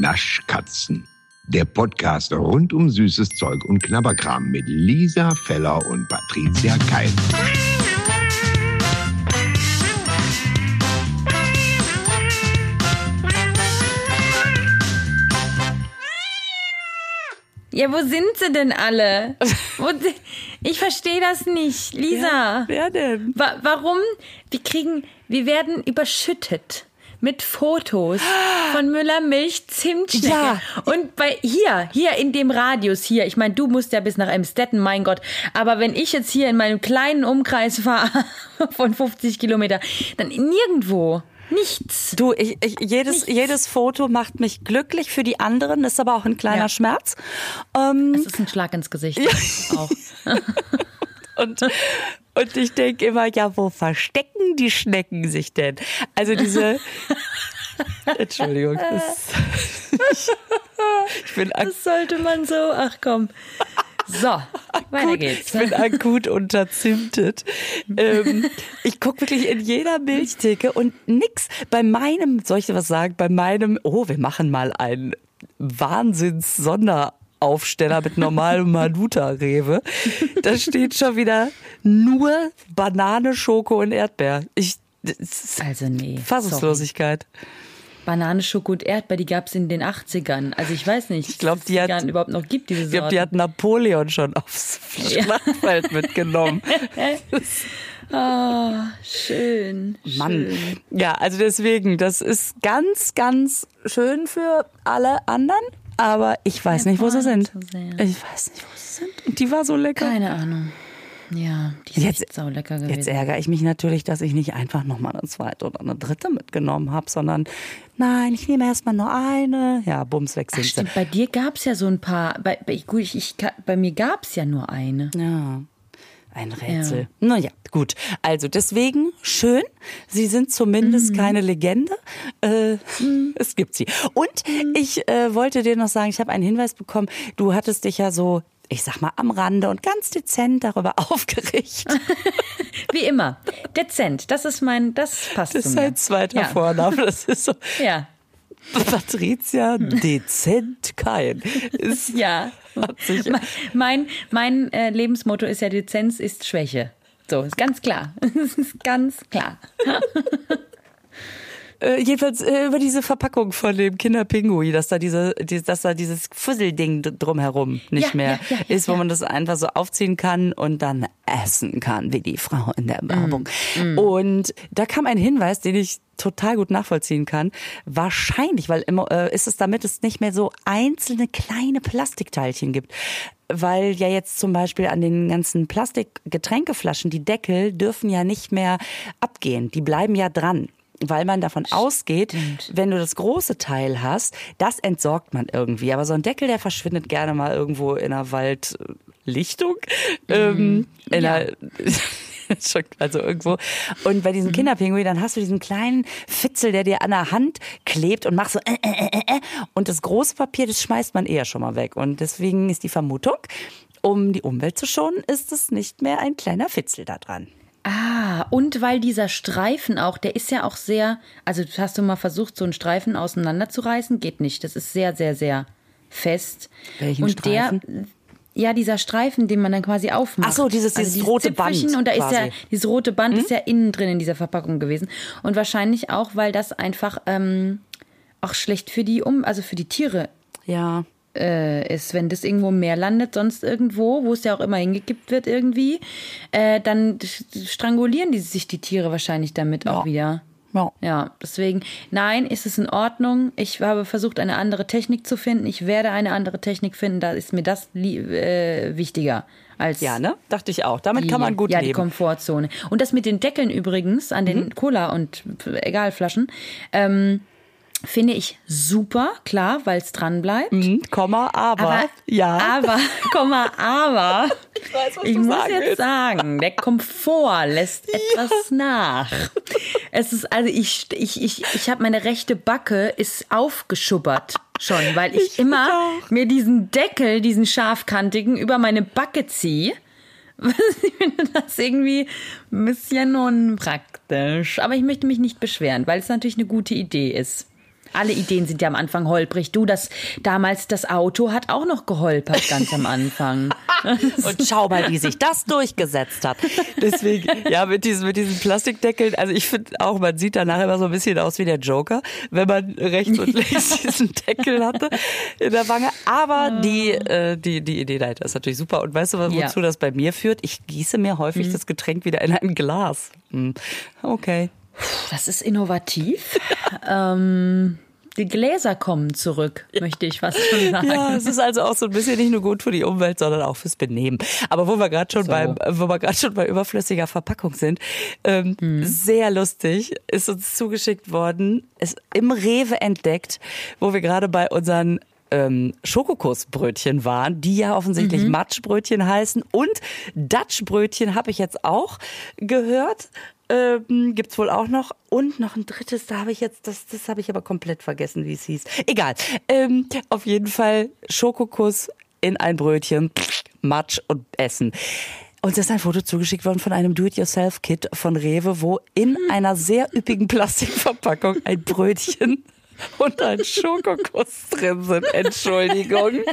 Naschkatzen. Der Podcast rund um süßes Zeug und Knabberkram mit Lisa Feller und Patricia Keil. Ja, wo sind sie denn alle? Wo, ich verstehe das nicht, Lisa. Wer denn? Wa warum? Wir kriegen, wir werden überschüttet mit Fotos von Müller Milch Zimtschnecke. Ja. Und bei hier, hier in dem Radius hier, ich meine, du musst ja bis nach Emstetten, mein Gott, aber wenn ich jetzt hier in meinem kleinen Umkreis fahre von 50 Kilometer, dann nirgendwo. Nichts. Du, ich, ich, jedes, jedes Foto macht mich glücklich für die anderen, ist aber auch ein kleiner Ja. Schmerz. Ähm, Das ist ein Schlag ins Gesicht. Auch. und, und ich denke immer, ja, wo verstecken die Schnecken sich denn? Also diese. Entschuldigung. Das, ich bin Das sollte man so. Ach komm. So, weiter akut, geht's. ich bin akut unterzimtet. Ähm, ich gucke wirklich in jeder Milchtheke und nix. Bei meinem, soll ich dir was sagen? Bei meinem, oh, wir machen mal einen Wahnsinns-Sonderaufsteller mit normalem Manuta-Rewe. Da steht schon wieder nur Banane, Schoko und Erdbeer. Ich, Also nee. Fassungslosigkeit. Sorry. Banane, Schoko und Erdbeer, die gab's in den 80ern. Also ich weiß nicht, Ich es die hat- überhaupt noch gibt, diese Ich glaube, die hat Napoleon schon aufs Ja. Schlachtfeld mitgenommen. Ah, schön. Mann. Schön. Ja, also deswegen, das ist ganz, ganz schön für alle anderen, aber ich weiß nicht, wo sie sind. Ich weiß nicht, wo sie sind. Und die war so lecker. Keine Ahnung. Ja, die ist Jetzt- sau lecker gewesen. Jetzt ärgere ich mich natürlich, dass ich nicht einfach nochmal eine zweite oder eine dritte mitgenommen habe, sondern nein, ich nehme erstmal nur eine. Ja, bums, weg Ach, sind sie. stimmt, bei dir gab's ja so ein paar. Bei, bei, gut, ich, ich, bei mir gab's ja nur eine. Ja, ein Rätsel. Naja, gut. Also deswegen schön. Sie sind zumindest Mhm. keine Legende. Äh, Es gibt sie. Und Mhm. ich äh, wollte dir noch sagen, ich habe einen Hinweis bekommen. Du hattest dich ja so, ich sag mal, am Rande und ganz dezent darüber aufgeregt. Wie immer. Dezent. Das ist mein, das passt Das zu ist mir. ein zweiter ja. Vorname. Das ist so. Ja. Patricia dezent kein. Ist, Ja. Hat sich- mein mein, äh, Lebensmotto ist ja, Dezenz ist Schwäche. So, ist ganz klar. Ist ganz klar. Äh, jedenfalls äh, über diese Verpackung von dem Kinderpingui, dass da diese, die, dass da dieses Fusselding drumherum nicht Ja, mehr ja, ja, ist, wo man das einfach so aufziehen kann und dann essen kann, wie die Frau in der Werbung. Mm, Und da kam ein Hinweis, den ich total gut nachvollziehen kann. Wahrscheinlich, weil immer äh, ist es damit es nicht mehr so einzelne kleine Plastikteilchen gibt. Weil ja jetzt zum Beispiel an den ganzen Plastikgetränkeflaschen, die Deckel dürfen ja nicht mehr abgehen. Die bleiben ja dran. Weil man davon ausgeht, wenn du das große Teil hast, das entsorgt man irgendwie. Aber so ein Deckel, der verschwindet gerne mal irgendwo in einer Waldlichtung. Ähm, in Ja. einer, also irgendwo. Und bei diesem Kinderpinguin, dann hast du diesen kleinen Fitzel, der dir an der Hand klebt und machst so äh, äh, äh, äh. und das große Papier, das schmeißt man eher schon mal weg. Und deswegen ist die Vermutung, um die Umwelt zu schonen, ist es nicht mehr ein kleiner Fitzel da dran. Ah, und weil dieser Streifen auch, der ist ja auch sehr, also hast du mal versucht, so einen Streifen auseinanderzureißen? Geht nicht. Das ist sehr, sehr, sehr fest. Welchen und Streifen? der ja, dieser Streifen, den man dann quasi aufmacht. Also Ach so, dieses- dieses rote Band Und da ist ja, quasi. Hm? dieses rote Band ist ja innen drin in dieser Verpackung gewesen. Und wahrscheinlich auch, weil das einfach ähm, auch schlecht für die um, also für die Tiere Ja. Äh, ist, wenn das irgendwo im Meer landet, sonst irgendwo, wo es ja auch immer hingekippt wird irgendwie, äh, dann strangulieren die sich die Tiere wahrscheinlich damit auch Ja. wieder. Ja. Ja, deswegen, nein, ist es in Ordnung. Ich habe versucht, eine andere Technik zu finden. Ich werde eine andere Technik finden. Da ist mir das äh, wichtiger als Ja, ne? Dachte ich auch. Damit die, kann man gut ja, die leben. Komfortzone. Und das mit den Deckeln übrigens an Mhm. den Cola und egal Flaschen, ähm, finde ich super, klar, weil es dran bleibt. Mhm, Komma, aber, ja. Aber, Komma, aber, ich, weiß, was du muss sagen jetzt willst. sagen, der Komfort lässt etwas nach. Es ist, also ich, ich, ich, ich habe meine rechte Backe ist aufgeschubbert schon, weil ich, Ich immer auch. mir diesen Deckel, diesen scharfkantigen über meine Backe ziehe. Ich finde das irgendwie ein bisschen unpraktisch. Aber ich möchte mich nicht beschweren, weil es natürlich eine gute Idee ist. Alle Ideen sind ja am Anfang holprig. Du, das damals das Auto hat auch noch geholpert ganz am Anfang. Und schau mal, wie sich das durchgesetzt hat. Deswegen, ja, mit diesen, mit diesen Plastikdeckeln, also ich finde auch, man sieht danach immer so ein bisschen aus wie der Joker, wenn man rechts und links diesen Deckel hatte in der Wange. Aber die, äh, die, die Idee dahinter ist natürlich super. Und weißt du, wozu Ja. das bei mir führt? Ich gieße mir häufig das Getränk wieder in ein Glas. Hm. Okay. Das ist innovativ. ähm, die Gläser kommen zurück, möchte ich fast schon sagen. Ja, es ist also auch so ein bisschen nicht nur gut für die Umwelt, sondern auch fürs Benehmen. Aber wo wir gerade schon So. beim, wo wir gerade schon bei überflüssiger Verpackung sind, ähm, sehr lustig ist uns zugeschickt worden, ist im Rewe entdeckt, wo wir gerade bei unseren ähm, Schokokussbrötchen waren, die ja offensichtlich Matschbrötchen heißen und Dutchbrötchen habe ich jetzt auch gehört. Ähm, gibt's wohl auch noch und noch ein drittes, da habe ich jetzt, das, das habe ich aber komplett vergessen, wie es hieß. Egal. Ähm, auf jeden Fall Schokokuss in ein Brötchen, Matsch und Essen. Uns ist ein Foto zugeschickt worden von einem Do-it-yourself-Kit von Rewe, wo in einer sehr üppigen Plastikverpackung ein Brötchen und ein Schokokuss drin sind. Entschuldigung.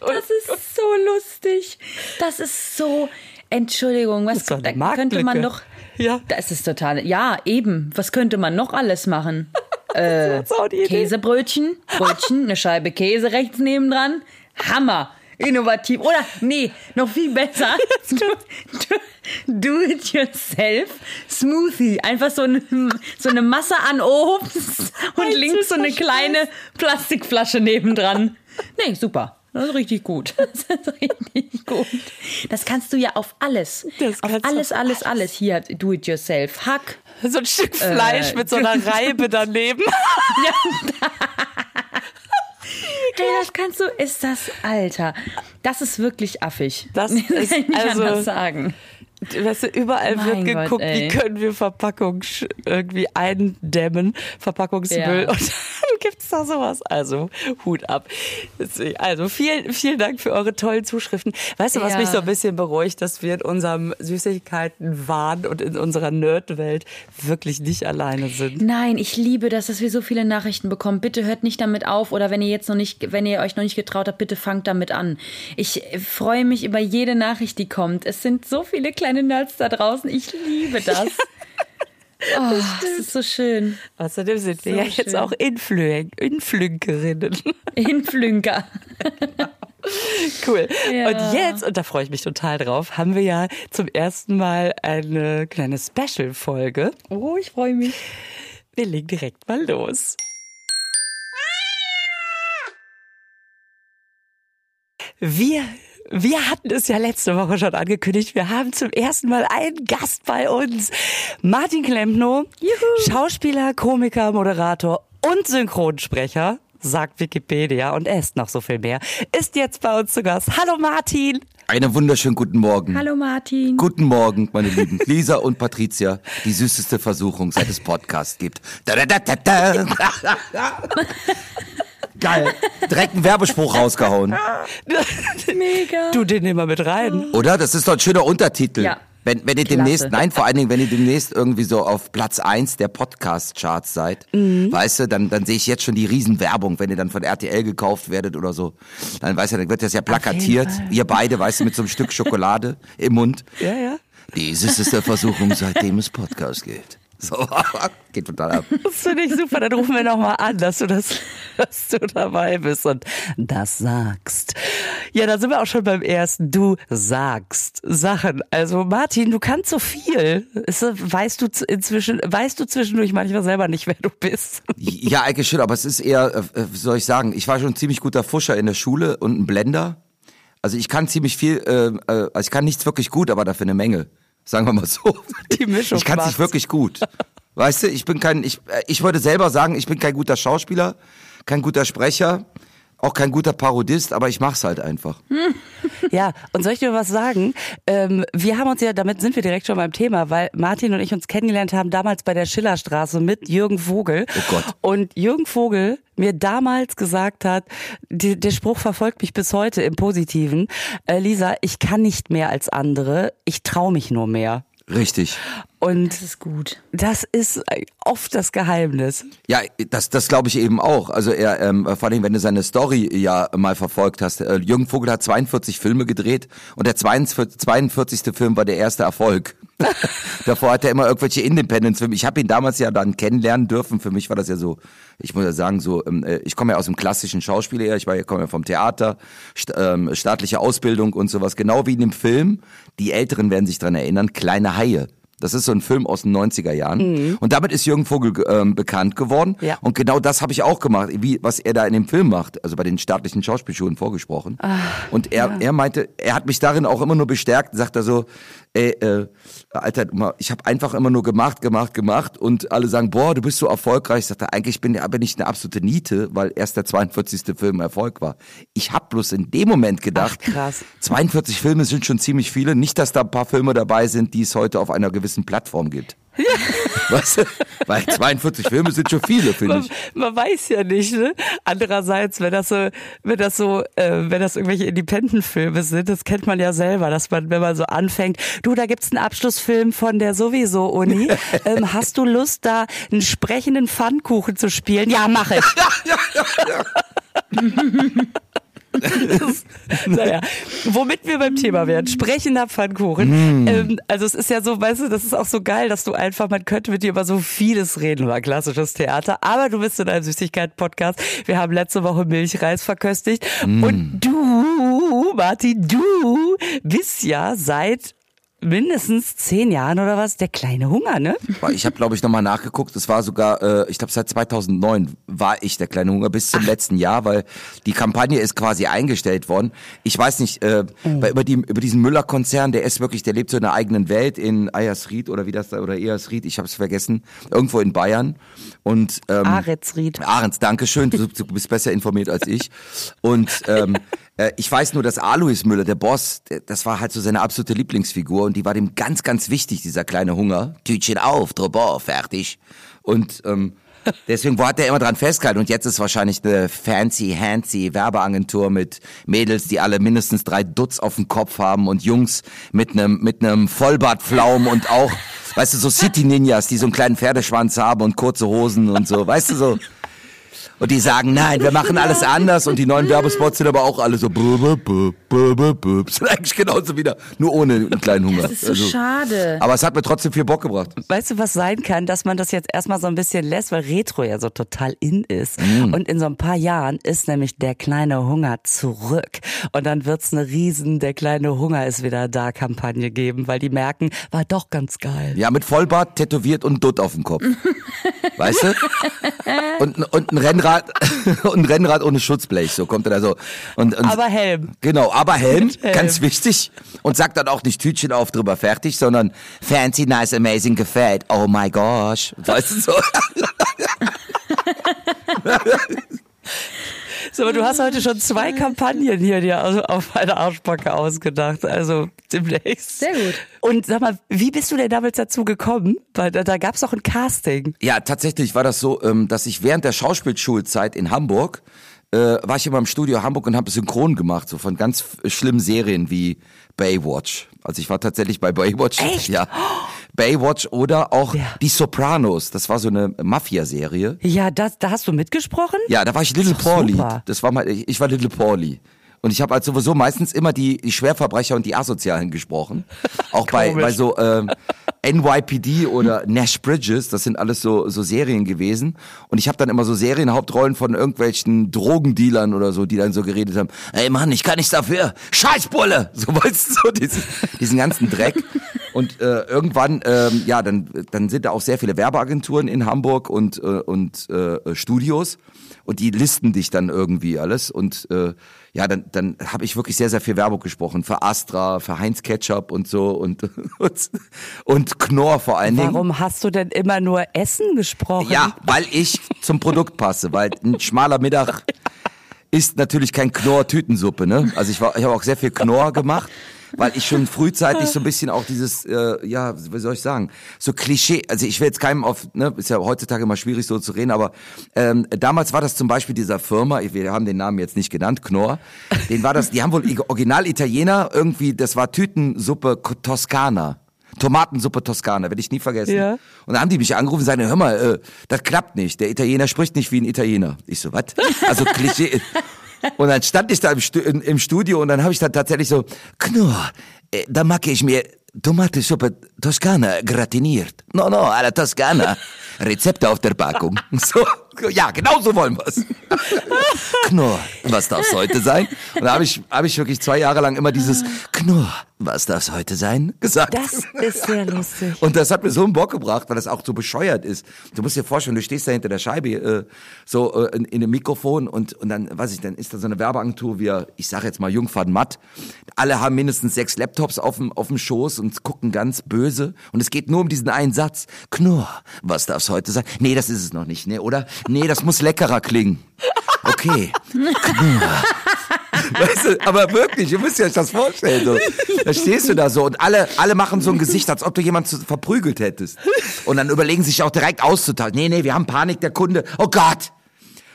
Das ist so lustig. Das ist so. Entschuldigung, was da könnte man doch. Ja. Das ist total. Ja, eben. Was könnte man noch alles machen? Äh. Käsebrötchen, Brötchen, eine Scheibe Käse rechts nebendran. Hammer. Innovativ. Oder, nee, noch viel besser. Do, do, do it yourself Smoothie. Einfach so eine, so eine Masse an Obst und links so eine kleine Plastikflasche nebendran. Nee, super. Das ist richtig gut. Das ist richtig gut. Das kannst du ja auf alles. Das auf alles, alles, alles. Hier, do it yourself. Hack. So ein Stück Fleisch Äh, mit so einer Reibe daneben. Hey, das kannst du, ist das, Alter. Das ist wirklich affig. Das kann ist ich nicht also- anders sagen. Weißt du, überall Mein wird Gott, geguckt, ey. wie können wir Verpackung irgendwie eindämmen, Verpackungsmüll. Ja. Und dann gibt's da sowas. Also, Hut ab. Also, vielen, vielen Dank für eure tollen Zuschriften. Weißt du, was Ja. mich so ein bisschen beruhigt, dass wir in unserem Süßigkeiten-Wahn und in unserer Nerdwelt wirklich nicht alleine sind. Nein, ich liebe das, dass wir so viele Nachrichten bekommen. Bitte hört nicht damit auf oder wenn ihr jetzt noch nicht, wenn ihr euch noch nicht getraut habt, bitte fangt damit an. Ich freue mich über jede Nachricht, die kommt. Es sind so viele kleine Nerds da draußen. Ich liebe das. Oh, das ist so schön. Außerdem sind wir So ja jetzt schön. auch Influen Influenkerinnen. Inflünker. Cool. Ja. Und jetzt, und da freue ich mich total drauf, haben wir ja zum ersten Mal eine kleine Special-Folge. Oh, ich freue mich. Wir legen direkt mal los. Wir, wir hatten es ja letzte Woche schon angekündigt. Wir haben zum ersten Mal einen Gast bei uns. Martin Klempno, Schauspieler, Komiker, Moderator und Synchronsprecher, sagt Wikipedia und er ist noch so viel mehr, ist jetzt bei uns zu Gast. Hallo Martin! Einen wunderschönen guten Morgen. Hallo Martin. Guten Morgen, meine Lieben. Lisa und Patricia, die süßeste Versuchung, seit es Podcast gibt. Da, da, da, da, da. Geil. Direkt einen Werbespruch rausgehauen. Mega. Du den nehmen wir mit rein. Oder? Das ist doch ein schöner Untertitel. Ja. Wenn, wenn ihr Klasse. demnächst, nein, vor allen Dingen, wenn ihr demnächst irgendwie so auf Platz eins der Podcast-Charts seid, Mhm. weißt du, dann, dann sehe ich jetzt schon die Riesenwerbung, wenn ihr dann von RTL gekauft werdet oder so. Dann weißt du, dann wird das ja plakatiert. Ihr beide, weißt du, mit so einem Stück Schokolade im Mund. Ja, ja. Die süßeste Versuchung, seitdem es Podcast gibt. So, geht total ab. Das finde ich super. Dann rufen wir nochmal an, dass du das, dass du dabei bist und das sagst. Ja, da sind wir auch schon beim ersten. Du sagst Sachen. Also Martin, du kannst so viel. Ist, weißt du inzwischen, weißt du zwischendurch manchmal selber nicht, wer du bist? Ja, eigentlich schon, aber es ist eher, äh, wie soll ich sagen, ich war schon ein ziemlich guter Fuscher in der Schule und ein Blender. Also ich kann ziemlich viel, äh, äh, also ich kann nichts wirklich gut, aber dafür eine Menge. Sagen wir mal so. Die Mischung Ich kann es nicht wirklich gut. Weißt du, ich bin kein, ich, äh, ich würde selber sagen, ich bin kein guter Schauspieler, kein guter Sprecher, auch kein guter Parodist, aber ich mach's halt einfach. Ja, und soll ich dir was sagen? Ähm, wir haben uns ja, damit sind wir direkt schon beim Thema, weil Martin und ich uns kennengelernt haben damals bei der Schillerstraße mit Jürgen Vogel. Oh Gott. Und Jürgen Vogel mir damals gesagt hat, die, der Spruch verfolgt mich bis heute im Positiven. Äh, Lisa, ich kann nicht mehr als andere, ich traue mich nur mehr. Richtig. Und Das ist gut. das ist oft das Geheimnis. Ja, das, das glaube ich eben auch. Also er, ähm, vor allem, wenn du seine Story ja mal verfolgt hast. Äh, Jürgen Vogel hat 42 Filme gedreht und der 42. 42. Film war der erste Erfolg. Davor hat er immer irgendwelche Independence-Filme. Ich habe ihn damals ja dann kennenlernen dürfen. Für mich war das ja so, ich muss ja sagen, so, ähm, äh, ich komme ja aus dem klassischen Schauspiel her, ich war ja, komme ja vom Theater, ähm, staatliche Ausbildung und sowas. Genau wie in dem Film, die Älteren werden sich dran erinnern, Kleine Haie. Das ist so ein Film aus den 90er Jahren. Und damit ist Jürgen Vogel ähm, bekannt geworden. Ja. Und genau das habe ich auch gemacht, wie was er da in dem Film macht, also bei den staatlichen Schauspielschulen vorgesprochen. und er, er meinte, er hat mich darin auch immer nur bestärkt, sagt er so, ey, äh, Alter, ich habe einfach immer nur gemacht, gemacht, gemacht und alle sagen, boah, du bist so erfolgreich. Sagt er, eigentlich bin, bin ich eine absolute Niete, weil erst der 42. Film Erfolg war. Ich habe bloß in dem Moment gedacht, Ach, krass. 42 Filme sind schon ziemlich viele. Nicht, dass da ein paar Filme dabei sind, die es heute auf einer gewissen Plattform gibt. Weißt du? Weil 42 Filme sind schon viele, finde Man, ich. man weiß ja nicht, ne? Andererseits, wenn das so, wenn das so, äh, wenn das irgendwelche Independent-Filme sind, das kennt man ja selber, dass man, wenn man so anfängt, du, da gibt's einen Abschlussfilm von der sowieso Uni. ähm, hast du Lust, da einen sprechenden Pfannkuchen zu spielen? Ja, mach ich. Das- naja, womit wir beim Thema wären, sprechender Pfannkuchen. Ähm, also es ist ja so, weißt du, das ist auch so geil, dass du einfach, man könnte mit dir über so vieles reden, über klassisches Theater, aber du bist in einem Süßigkeit-Podcast. Wir haben letzte Woche Milchreis verköstigt. Und du, Martin, du bist ja seit mindestens zehn Jahren oder was der kleine Hunger, ne? Ich habe, glaube ich, nochmal nachgeguckt. Es war sogar, äh, ich glaube, seit 2009 war ich der kleine Hunger bis zum letzten Jahr, weil die Kampagne ist quasi eingestellt worden. Ich weiß nicht, äh, weil über, die, über diesen Müller-Konzern, der ist wirklich, der lebt so in einer eigenen Welt in Eiersried oder wie das da, oder Eiersried, ich habe es vergessen, irgendwo in Bayern. Und ähm, Aretsried. Ahrens, danke schön. Du, du bist besser informiert als ich. Und ähm, äh, ich weiß nur, dass Alois Müller, der Boss, das war halt so seine absolute Lieblingsfigur und die war dem ganz, ganz wichtig, dieser kleine Hunger. Tütchen auf, Trobor, fertig. Und ähm, deswegen hat er immer dran festgehalten. Und jetzt ist wahrscheinlich eine fancy, handsy Werbeagentur mit Mädels, die alle mindestens drei Dutz auf dem Kopf haben und Jungs mit einem mit einem Vollbartflaum und auch, weißt du, so City Ninjas, die so einen kleinen Pferdeschwanz haben und kurze Hosen und so, weißt du so. Und die sagen, nein, wir machen alles anders und die neuen Werbespots sind aber auch alle so blub, blub, blub, sind eigentlich genauso wieder, nur ohne einen kleinen Hunger. Das ist so schade. Aber es hat mir trotzdem viel Bock gebracht. Weißt du, was sein kann, dass man das jetzt erstmal so ein bisschen lässt, weil Retro ja so total in ist. Mm. Und in so ein paar Jahren ist nämlich der kleine Hunger zurück. Und dann wird's eine riesen, der kleine Hunger ist wieder da Kampagne geben, weil die merken, war doch ganz geil. Ja, mit Vollbart, tätowiert und Dutt auf dem Kopf. Weißt du? Und, und ein Rennrad, und ein Rennrad ohne Schutzblech, so kommt er da so. Und, und, Aber Helm. Genau, aber Helm, Helm. ganz wichtig. Und sagt dann auch nicht Tütchen auf, drüber fertig, sondern fancy, nice, amazing, gefällt. Oh my gosh. Weißt du so? So, aber du hast heute schon zwei Kampagnen hier dir aus- auf eine Arschbacke ausgedacht. Also demnächst. Sehr gut. Und sag mal, wie bist du denn damals dazu gekommen? Weil da, da gab's doch ein Casting. Ja, tatsächlich war das so, ähm, dass ich während der Schauspielschulzeit in Hamburg äh, war ich immer im Studio Hamburg und habe synchron gemacht, so von ganz schlimmen Serien wie Baywatch. Also ich war tatsächlich bei Baywatch. Echt? Ja. Baywatch oder auch Ja. Die Sopranos. Das war so eine Mafia-Serie. Ja, das, da hast du mitgesprochen? Ja, da war ich Little Paulie. Das war mal, ich, ich war Little Paulie. Und ich habe halt sowieso meistens immer die, die Schwerverbrecher und die Asozialen gesprochen. Auch bei, bei so ähm, NYPD oder Nash Bridges, das sind alles so, so Serien gewesen. Und ich habe dann immer so Serienhauptrollen von irgendwelchen Drogendealern oder so, die dann so geredet haben, ey Mann, ich kann nichts dafür, Scheißbulle! So weißt du, so diesen, diesen ganzen Dreck. Und äh, irgendwann, ähm, ja, dann, dann sind da auch sehr viele Werbeagenturen in Hamburg und, äh, und äh, Studios und die listen dich dann irgendwie alles und äh, ja, dann, dann habe ich wirklich sehr, sehr viel Werbung gesprochen für Astra, für Heinz Ketchup und so und und, und Knorr vor allen Dingen. Warum hast du denn immer nur Essen gesprochen? Ja, weil ich zum Produkt passe, weil ein schmaler Mittag ist natürlich kein Knorr-Tütensuppe, ne? Also ich war, ich habe auch sehr viel Knorr gemacht, weil ich schon frühzeitig so ein bisschen auch dieses, äh, ja, wie soll ich sagen, so Klischee. Also ich will jetzt keinem auf, ne, ist ja heutzutage immer schwierig so zu reden, aber ähm, damals war das zum Beispiel dieser Firma, wir haben den Namen jetzt nicht genannt, Knorr, den war das, die haben wohl original Italiener irgendwie, das war Tütensuppe Toskana. Tomatensuppe Toskana, werde ich nie vergessen. Ja. Und dann haben die mich angerufen und sagen, hör mal, äh, das klappt nicht. Der Italiener spricht nicht wie ein Italiener. Ich so, was? Also Klischee. Und dann stand ich da im, Stu im Studio und dann habe ich dann tatsächlich so, Knurr, äh, da mag ich mir Tomatensuppe Toskana gratiniert. No, no, alla Toskana. Rezepte auf der Packung. So, ja, genau so wollen wir's. Knurr, was darf's heute sein? Und da habe ich, hab ich wirklich zwei Jahre lang immer dieses Knurr, was darf's heute sein, gesagt. Das ist sehr lustig. Und das hat mir so einen Bock gebracht, weil das auch so bescheuert ist. Du musst dir vorstellen, du stehst da hinter der Scheibe, äh, so äh, in, in dem Mikrofon und, und dann, weiß ich, dann ist da so eine Werbeagentur wie, ich sag jetzt mal Jungfern Matt. Alle haben mindestens sechs Laptops auf dem, auf dem Schoß und gucken ganz böse. Und es geht nur um diesen einen Satz. Knurr, was darf's heute sein? Nee, das ist es noch nicht, ne, oder? Nee, das muss leckerer klingen. Okay. Weißt du, aber wirklich, ihr müsst euch das vorstellen. So. Da stehst du da so und alle, alle machen so ein Gesicht, als ob du jemanden verprügelt hättest. Und dann überlegen sich auch direkt auszutauschen. Nee, nee, wir haben Panik, der Kunde. Oh Gott!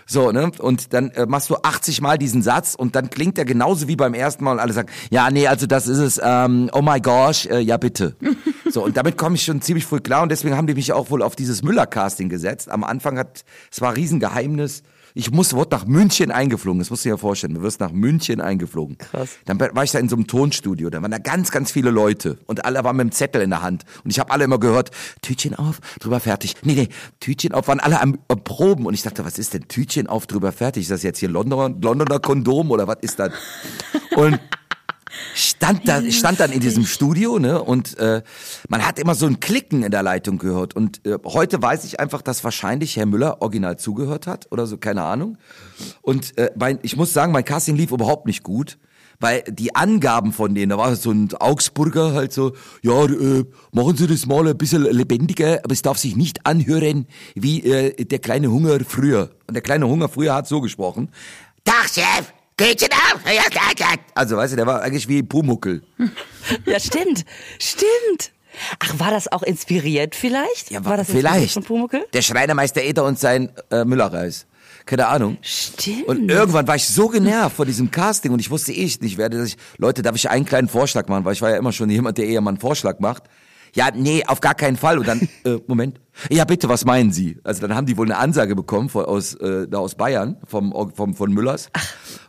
So, ne? Und dann äh, machst du 80 Mal diesen Satz und dann klingt er genauso wie beim ersten Mal und alle sagen, ja, nee, also das ist es, ähm, oh my gosh, äh, ja bitte. So, und damit komme ich schon ziemlich früh klar und deswegen haben die mich auch wohl auf dieses Müller-Casting gesetzt. Am Anfang hat, es war ein Riesengeheimnis. Ich muss, wurde nach München eingeflogen, das musst du dir ja vorstellen. Du wirst nach München eingeflogen. Krass. Dann war ich da in so einem Tonstudio, da waren da ganz, ganz viele Leute und alle waren mit dem Zettel in der Hand. Und ich habe alle immer gehört, Tütchen auf, drüber fertig. Nee, nee, Tütchen auf, waren alle am, am Proben. Und ich dachte, was ist denn Tütchen auf, drüber fertig? Ist das jetzt hier Londoner, Londoner Kondom oder was ist das? Und stand da stand dann in diesem Studio ne und äh, man hat immer so ein Klicken in der Leitung gehört. Und äh, heute weiß ich einfach dass wahrscheinlich Herr Müller original zugehört hat oder so keine Ahnung. Und äh, mein, ich muss sagen mein Casting lief überhaupt nicht gut weil die Angaben von denen, da war so ein Augsburger halt so, ja, äh, machen Sie das mal ein bisschen lebendiger, aber es darf sich nicht anhören wie äh, der kleine Hunger früher. Und der kleine Hunger früher hat so gesprochen, Tag, Chef, ja, ja. Also, weißt du, der war eigentlich wie Pumuckel. Ja, stimmt. Stimmt. Ach, war das auch inspiriert vielleicht? Ja, war das vielleicht. von Pumuckl? Der Schreinermeister Eder und sein äh, Müllerreis. Keine Ahnung. Stimmt. Und irgendwann war ich so genervt vor diesem Casting und ich wusste eh nicht, werde ich, Leute, darf ich einen kleinen Vorschlag machen, weil ich war ja immer schon jemand, der eher mal einen Vorschlag macht. Ja, nee, auf gar keinen Fall. Und dann, äh, Moment. Ja, bitte, was meinen Sie? Also dann haben die wohl eine Ansage bekommen von, aus, äh, da aus Bayern, vom, vom, von Müllers.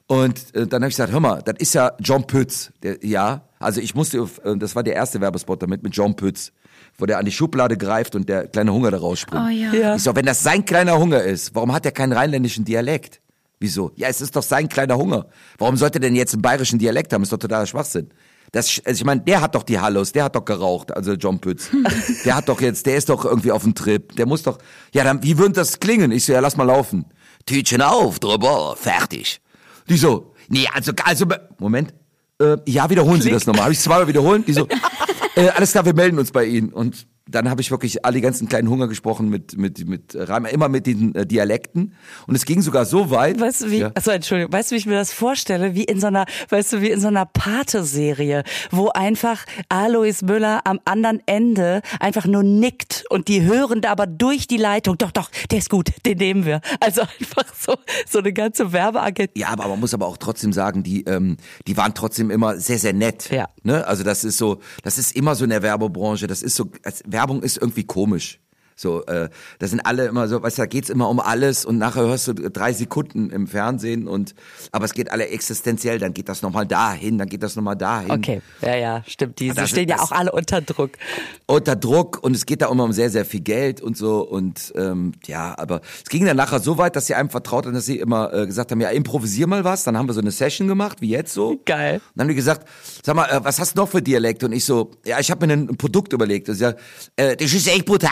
Und äh, dann habe ich gesagt, hör mal, das ist ja John Pütz. Der, ja, also ich musste, auf- äh, das war der erste Werbespot damit mit John Pütz, wo der an die Schublade greift und der kleine Hunger da rausspringt. Oh ja. Ja. Ich so, wenn das sein kleiner Hunger ist, warum hat er keinen rheinländischen Dialekt? Wieso? Ja, es ist doch sein kleiner Hunger. Warum sollte er denn jetzt einen bayerischen Dialekt haben? Ist doch totaler Schwachsinn. Das, also ich meine, der hat doch die Hallos, der hat doch geraucht, also John Pütz. Der hat doch jetzt, der ist doch irgendwie auf dem Trip. Der muss doch, ja, dann, wie würde das klingen? Ich so, ja, lass mal laufen. Tütchen auf, drüber, fertig. Die so, nee, also, also, Moment. Äh, ja, wiederholen Sie das nochmal. Habe ich zweimal wiederholen? Die so, äh, alles klar, wir melden uns bei Ihnen. Und dann habe ich wirklich alle ganzen kleinen Hunger gesprochen mit, mit, mit Reim, immer mit den äh, Dialekten. Und es ging sogar so weit. Weißt du, wie, Ja. achso, Entschuldigung, weißt du, wie ich mir das vorstelle? Wie in so einer, weißt du, wie in so einer Pate-Serie, wo einfach Alois Müller am anderen Ende einfach nur nickt und die hören da aber durch die Leitung, doch, doch, der ist gut, den nehmen wir. Also einfach so, so eine ganze Werbeagentur. Ja, aber man muss aber auch trotzdem sagen, die, ähm, die waren trotzdem immer sehr, sehr nett. Ja. Ne? Also das ist so, das ist immer so in der Werbebranche. Das ist so, als, Werbung ist irgendwie komisch. So, äh, da sind alle immer so, weißt du, da geht's immer um alles und nachher hörst du drei Sekunden im Fernsehen und aber es geht alle existenziell, dann geht das nochmal dahin, dann geht das nochmal dahin. Okay, ja, ja, stimmt. Die, Das- stehen ja das- auch alle unter Druck. unter Druck und es geht da immer um sehr, sehr viel Geld und so und ähm, ja, aber es ging dann nachher so weit, dass sie einem vertraut haben, dass sie immer äh, gesagt haben, ja, improvisier mal was, dann haben wir so eine Session gemacht, wie jetzt so. Geil. Und dann haben die gesagt, sag mal, äh, was hast du noch für Dialekte? Und ich so, ja, ich habe mir ein Produkt überlegt. Und sie sagt, äh, das ist echt brutal,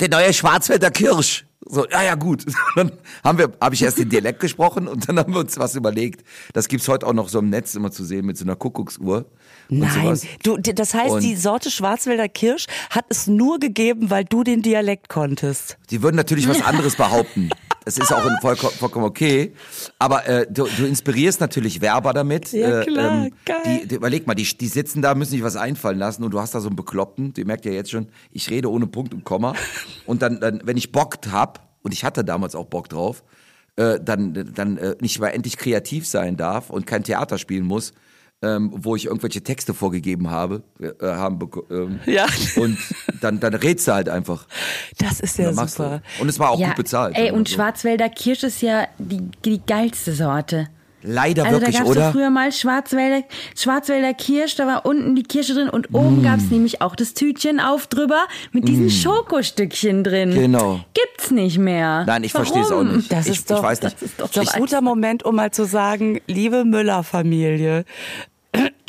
der neue Schwarzwälder Kirsch. So, ja, ja, gut. Dann haben wir, habe ich erst den Dialekt gesprochen und dann haben wir uns was überlegt. Das gibt's heute auch noch so im Netz immer zu sehen mit so einer Kuckucksuhr. Nein, du, das heißt, Und- die Sorte Schwarzwälder Kirsch hat es nur gegeben, weil du den Dialekt konntest. Die würden natürlich was anderes behaupten. Das ist auch in vollko- vollkommen okay. Aber äh, du, du inspirierst natürlich Werber damit. Ja, äh, klar, geil. Die, die, überleg mal, die, die sitzen da, müssen sich was einfallen lassen und du hast da so einen Bekloppten, ihr merkt ja jetzt schon, ich rede ohne Punkt und Komma. Und dann, dann wenn ich Bock hab, und ich hatte damals auch Bock drauf, äh, dann, dann äh, nicht mal endlich kreativ sein darf und kein Theater spielen muss, ähm, wo ich irgendwelche Texte vorgegeben habe, äh, haben ähm, Ja. und dann dann rätst du halt einfach. Das ist ja machst du. super. Und es war auch ja, gut bezahlt. Ey, und so. Schwarzwälder Kirsch ist ja die, die geilste Sorte. Leider Also wirklich, da gab's oder? doch früher mal Schwarzwälder, Schwarzwälder Kirsch, da war unten die Kirsche drin und oben Mm. gab's nämlich auch das Tütchen auf drüber mit diesen Schokostückchen drin. Genau. Gibt's nicht mehr. Nein, ich verstehe es auch nicht. Das ich, ist doch- ich weiß nicht. Das ist doch Das ist so ein guter Moment, um mal zu sagen, liebe Müller-Familie,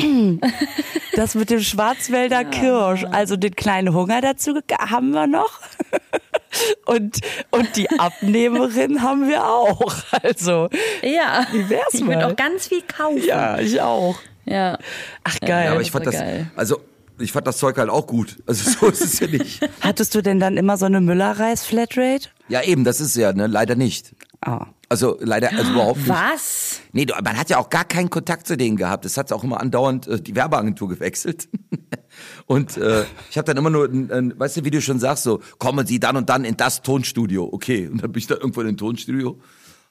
das mit dem Schwarzwälder Kirsch, also den kleinen Hunger dazu haben wir noch. Und, und die Abnehmerin haben wir auch. Also, Ja. Wie wär's Ich würde mal? auch ganz viel kaufen. ja, ich auch. Ja. Ach, geil. Ja, aber ich fand das, geil. also ich fand das Zeug halt auch gut. Also so ist es ja nicht. Hattest du denn dann immer so eine Müller-Reis-Flatrate? Ja, eben, das ist ja, ne, leider nicht. Ah. Also leider, also überhaupt nicht. Was? Nee, man hat ja auch gar keinen Kontakt zu denen gehabt. Es hat auch immer andauernd äh, die Werbeagentur gewechselt. und äh, ich habe dann immer nur, ein, ein, weißt du, wie du schon sagst, so, kommen Sie dann und dann in das Tonstudio. Okay, und dann bin ich da irgendwo in dem Tonstudio.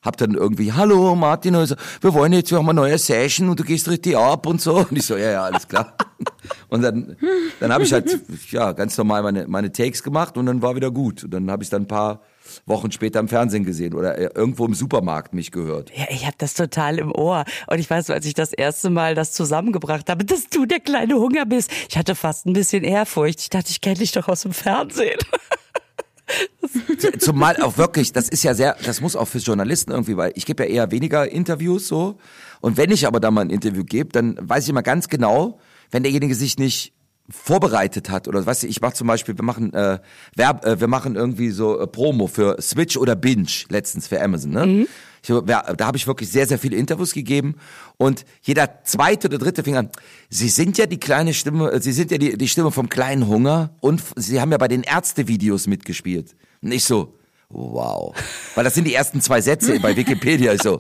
Hab dann irgendwie, hallo Martin, also, wir wollen jetzt, wir haben eine neue Session und du gehst richtig ab und so. Und ich so, ja, ja, alles klar. Und dann, dann habe ich halt, ja, ganz normal meine, meine Takes gemacht und dann war wieder gut. Und dann habe ich dann ein paar Wochen später im Fernsehen gesehen oder äh, irgendwo im Supermarkt mich gehört. Ja, ich habe das total im Ohr. Und ich weiß, als ich das erste Mal das zusammengebracht habe, dass du der kleine Hunger bist, ich hatte fast ein bisschen Ehrfurcht. Ich dachte, ich kenne dich doch aus dem Fernsehen. Zumal auch wirklich, das ist ja sehr, das muss auch für Journalisten irgendwie, weil ich gebe ja eher weniger Interviews so. Und wenn ich aber da mal ein Interview gebe, dann weiß ich immer ganz genau, wenn derjenige sich nicht vorbereitet hat oder weißt du, ich mache zum Beispiel, wir machen äh, Werb, äh, wir machen irgendwie so äh, Promo für Switch oder Binge letztens für Amazon, ne? Ich, so, wer- da habe ich wirklich sehr sehr viele Interviews gegeben und jeder zweite oder dritte fing an. Sie sind ja die kleine Stimme, äh, Sie sind ja die, die Stimme vom kleinen Hunger und Sie haben ja bei den Ärztevideos mitgespielt. Und ich so, wow, weil das sind die ersten zwei Sätze bei Wikipedia. Ich so,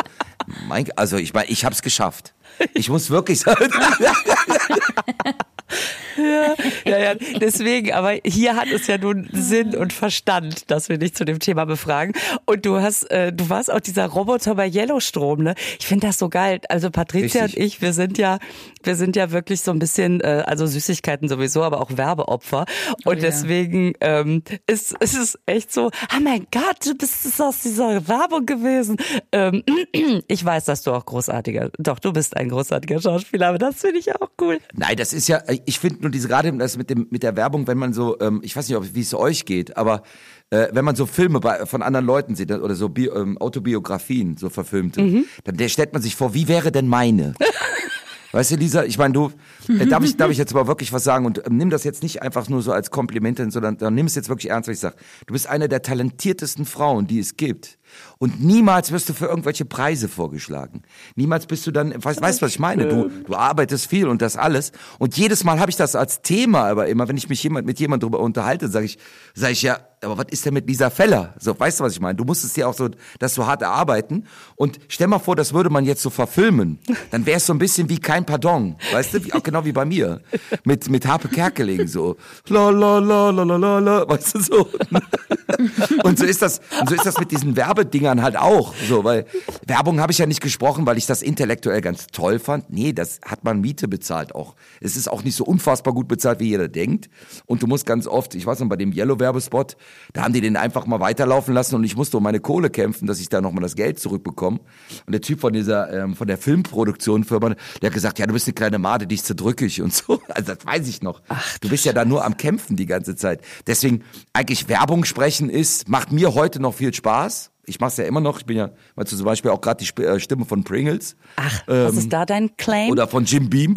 mein, also ich meine, ich habe es geschafft. Ich muss wirklich sagen. ja, ja, deswegen, aber hier hat es ja nun Sinn und Verstand, dass wir dich zu dem Thema befragen. Und du hast, äh, du warst auch dieser Roboter bei Yellowstrom, ne? Ich finde das so geil. Also Patricia Richtig. und ich, wir sind ja, wir sind ja wirklich so ein bisschen, äh, also Süßigkeiten sowieso, aber auch Werbeopfer. Und ja. deswegen ähm, ist, ist es echt so, oh mein Gott, du bist es aus dieser Werbung gewesen. Ähm, ich weiß, dass du auch großartiger, doch, du bist ein großartiger Schauspieler, aber das finde ich auch cool. Nein, das ist ja, ich finde nur diese gerade das mit dem mit der Werbung, wenn man so, ähm, ich weiß nicht, ob wie es euch geht, aber äh, wenn man so Filme bei, von anderen Leuten sieht oder so Bi ähm, Autobiografien, so verfilmte, dann der stellt man sich vor, wie wäre denn meine? Weißt du, Lisa, ich meine, du, äh, darf ich, darf ich jetzt mal wirklich was sagen und ähm, nimm das jetzt nicht einfach nur so als Kompliment, hin, sondern dann nimm es jetzt wirklich ernst, was ich sag. Du bist eine der talentiertesten Frauen, die es gibt. Und niemals wirst du für irgendwelche Preise vorgeschlagen. Niemals bist du dann, weißt, du, was ich meine? Du, du arbeitest viel und das alles. Und jedes Mal habe ich das als Thema, aber immer, wenn ich mich jemand, mit jemand drüber unterhalte, sage ich, sag ich ja, aber was ist denn mit Lisa Feller? So, weißt du, was ich meine? Du musstest dir auch so, das so hart erarbeiten. Und stell mal vor, das würde man jetzt so verfilmen. Dann wäre es so ein bisschen wie kein Pardon. Weißt du, wie, auch genau wie bei mir. Mit, mit Harpe Kerkeling, so. La, la, la, la, la, la, la, weißt du, so. Und so ist das, und so ist das mit diesen Werbedingern halt auch, so, weil Werbung habe ich ja nicht gesprochen, weil ich das intellektuell ganz toll fand. Nee, das hat man Miete bezahlt auch. Es ist auch nicht so unfassbar gut bezahlt, wie jeder denkt. Und du musst ganz oft, ich weiß noch, bei dem Yellow-Werbespot, da haben die den einfach mal weiterlaufen lassen und ich musste um meine Kohle kämpfen, dass ich da nochmal das Geld zurückbekomme. Und der Typ von dieser, ähm, von der Filmproduktion-Firma, der hat gesagt, ja, du bist eine kleine Made, die ist zerdrückig und so. Also das weiß ich noch. Ach, du bist ja da nur am Kämpfen die ganze Zeit. Deswegen, eigentlich Werbung sprechen ist, macht mir heute noch viel Spaß. Ich mache es ja immer noch. Ich bin ja, weißt du, zum Beispiel auch gerade die äh, Stimme von Pringles. Ach, was ist da dein Claim? Oder von Jim Beam.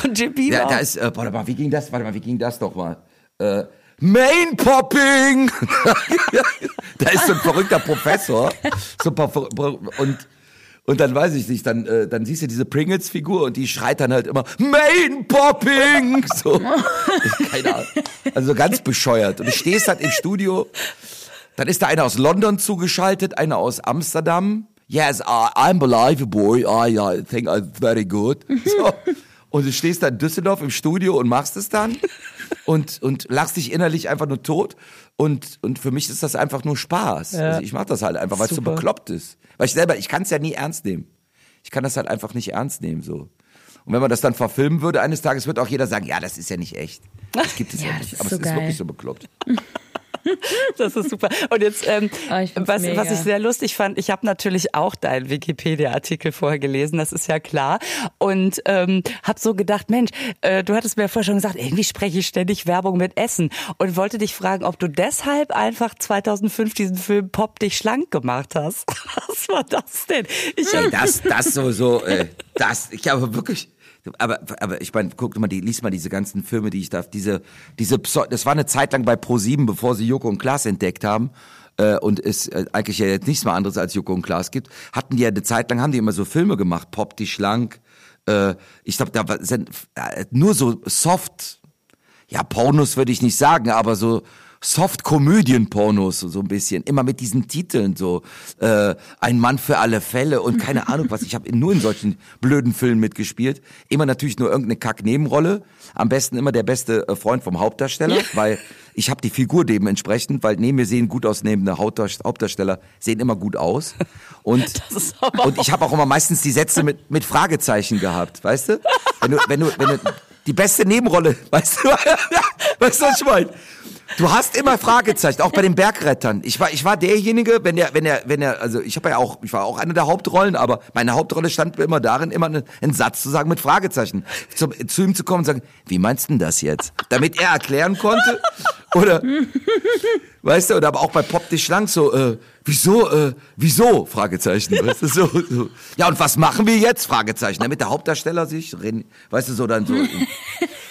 von Jim Beam Ja, da ist, äh, warte mal, wie ging das? Warte mal, wie ging das doch mal? Äh, Main Popping! da ist so ein verrückter Professor. So ein paar, und, und dann weiß ich nicht, dann, äh, dann siehst du diese Pringles-Figur und die schreit dann halt immer Main Popping! So. Keine Ahnung. Also ganz bescheuert. Und du stehst halt im Studio, dann ist da einer aus London zugeschaltet, einer aus Amsterdam. Yes, I, I'm believable. I, I think I'm very good. So. Und du stehst da in Düsseldorf im Studio und machst es dann und, und lachst dich innerlich einfach nur tot. Und, und für mich ist das einfach nur Spaß. Also ich mach das halt einfach, weil es so bekloppt ist. Weil ich selber, ich kann es ja nie ernst nehmen. Ich kann das halt einfach nicht ernst nehmen so. Und wenn man das dann verfilmen würde, eines Tages wird auch jeder sagen, ja, das ist ja nicht echt. Das gibt es ja, Ja, nicht. ist Aber so es ist geil. wirklich so bekloppt. Das ist super. Und jetzt, ähm, find's was, mega. was ich sehr lustig fand, ich habe natürlich auch deinen Wikipedia-Artikel vorher gelesen, das ist ja klar. Und ähm, habe so gedacht, Mensch, äh, du hattest mir vorher schon gesagt, irgendwie spreche ich ständig Werbung mit Essen. Und wollte dich fragen, ob du deshalb einfach 2005 diesen Film Pop dich schlank gemacht hast. Was war das denn? Ich hab, Ey, das, das so, so, äh, das, ich habe wirklich, aber, aber ich meine, guck mal, die, lies mal diese ganzen Filme, die ich da, diese, diese, Pseu- das war eine Zeit lang bei Pro7, bevor sie Joko und Klaas entdeckt haben, äh, und es äh, eigentlich ja jetzt nichts mehr anderes als Joko und Klaas gibt, hatten die ja eine Zeit lang, haben die immer so Filme gemacht, Pop die schlank, äh, ich glaube, da sind äh, nur so soft, ja, Pornos würde ich nicht sagen, aber so Soft-Komödien-Pornos so, so ein bisschen. Immer mit diesen Titeln so. Äh, ein Mann für alle Fälle und keine Ahnung was. Ich habe nur in solchen blöden Filmen mitgespielt. Immer natürlich nur irgendeine Kack-Nebenrolle. Am besten immer der beste äh, Freund vom Hauptdarsteller, weil ich habe die Figur dementsprechend, weil neben mir sehen gut ausnehmende Hauptdarst- Hauptdarsteller sehen immer gut aus. Und, und ich habe auch immer meistens die Sätze mit, mit Fragezeichen gehabt, weißt du? Wenn du, wenn du, wenn du die beste Nebenrolle, weißt du, weißt du, was ich meine? Du hast immer Fragezeichen, auch bei den Bergrettern. Ich war, ich war derjenige, wenn der, wenn er, wenn er, also ich habe ja auch, ich war auch eine der Hauptrollen, aber meine Hauptrolle stand immer darin, immer einen, einen Satz zu sagen mit Fragezeichen, zu, zu ihm zu kommen und sagen, wie meinst du denn das jetzt? Damit er erklären konnte, oder, weißt du, oder aber auch bei Pop dich schlank so, äh, wieso, äh, wieso? Fragezeichen, weißt du, so, so. Ja, und was machen wir jetzt? Fragezeichen, damit der Hauptdarsteller sich, weißt du, so dann so,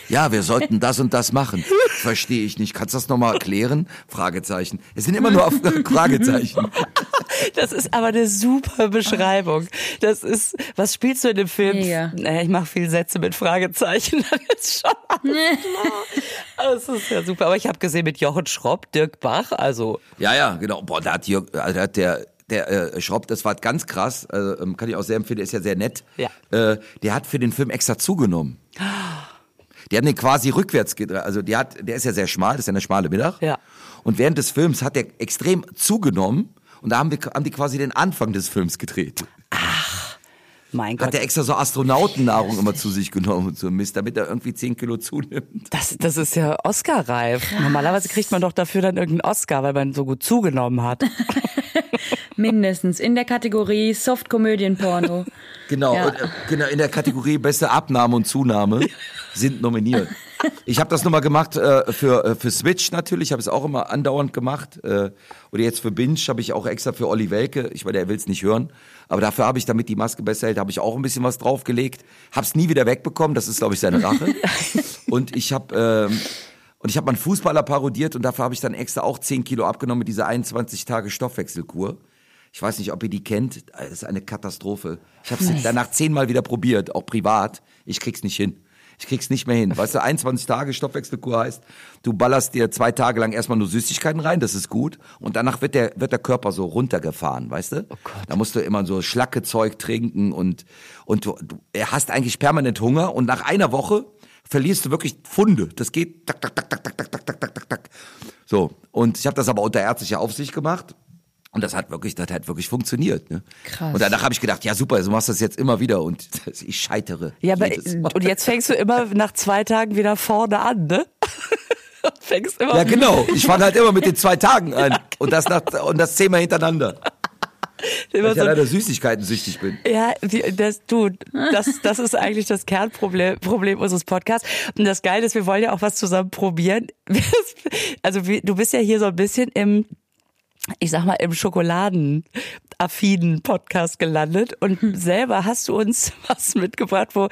ja, wir sollten das und das machen. Verstehe ich nicht. Kannst du das nochmal erklären? Fragezeichen. Es sind immer nur auf Fragezeichen. Das ist aber eine super Beschreibung. Das ist, was spielst du in dem Film? Mega. Naja, ich mache viel Sätze mit Fragezeichen. Das ist schon alles klar. Das ist ja super. Aber ich habe gesehen mit Jochen Schropp, Dirk Bach, also Ja, ja, genau. Boah, da hat, Jörg, also da hat der, der äh, Schropp, das war ganz krass, also, ähm, kann ich auch sehr empfehlen, der ist ja sehr nett. Ja. Äh, der hat für den Film extra zugenommen. Die haben den quasi rückwärts gedreht. Also der hat, der ist ja sehr schmal, das ist ja eine schmale Mittag. Ja. Und während des Films hat er extrem zugenommen und da haben, wir, haben die quasi den Anfang des Films gedreht. Mein Hat Gott. er extra so Astronautennahrung immer zu sich genommen und so Mist, damit er irgendwie 10 Kilo zunimmt. Das, das ist ja Oscar-reif. Normalerweise kriegt man doch dafür dann irgendeinen Oscar, weil man so gut zugenommen hat. Mindestens in der Kategorie Soft-Komödien-Porno. Genau, Ja. und, äh, genau in der Kategorie beste Abnahme und Zunahme sind nominiert. Ich habe das nochmal gemacht äh, für äh, für Switch natürlich, habe es auch immer andauernd gemacht. Äh, oder jetzt für Binge habe ich auch extra für Olli Welke. Ich meine, der will es nicht hören, aber dafür habe ich, damit die Maske besser hält, habe ich auch ein bisschen was draufgelegt. Hab's nie wieder wegbekommen. Das ist, glaube ich, seine Rache. und ich habe ähm, und ich habe mal einen Fußballer parodiert und dafür habe ich dann extra auch 10 Kilo abgenommen mit dieser 21 Tage Stoffwechselkur. Ich weiß nicht, ob ihr die kennt. Das ist eine Katastrophe. Ich habe es danach zehnmal wieder probiert, auch privat. Ich krieg's nicht hin. Ich krieg's nicht mehr hin. Weißt du, 21 Tage Stoffwechselkur heißt, du ballerst dir zwei Tage lang erstmal nur Süßigkeiten rein, das ist gut. Und danach wird der, wird der Körper so runtergefahren, weißt du? Oh Gott. Da musst du immer so Schlackezeug trinken und, und du, du hast eigentlich permanent Hunger und nach einer Woche verlierst du wirklich Pfunde. Das geht tak, tak, tak, tak, tak, tak, tak, tak, tak, tak, tak. So. Und ich habe das aber unter ärztlicher Aufsicht gemacht. Und das hat wirklich, das hat wirklich funktioniert. Ne? Krass. Und danach habe ich gedacht, ja super, du machst das jetzt immer wieder und ich scheitere. Ja, aber Mal. und jetzt fängst du immer nach zwei Tagen wieder vorne an, ne? Und fängst immer Ja genau, ich fange halt immer mit den zwei Tagen an und das nach, und das zehnmal hintereinander, weil immer ich ja so leider Süßigkeiten süchtig bin. Ja, das, du, das, das ist eigentlich das Kernproblem Problem unseres Podcasts. Und das Geile ist, wir wollen ja auch was zusammen probieren. Also du bist ja hier so ein bisschen im, ich sag mal, im schokoladenaffinen Podcast gelandet und selber hast du uns was mitgebracht, wo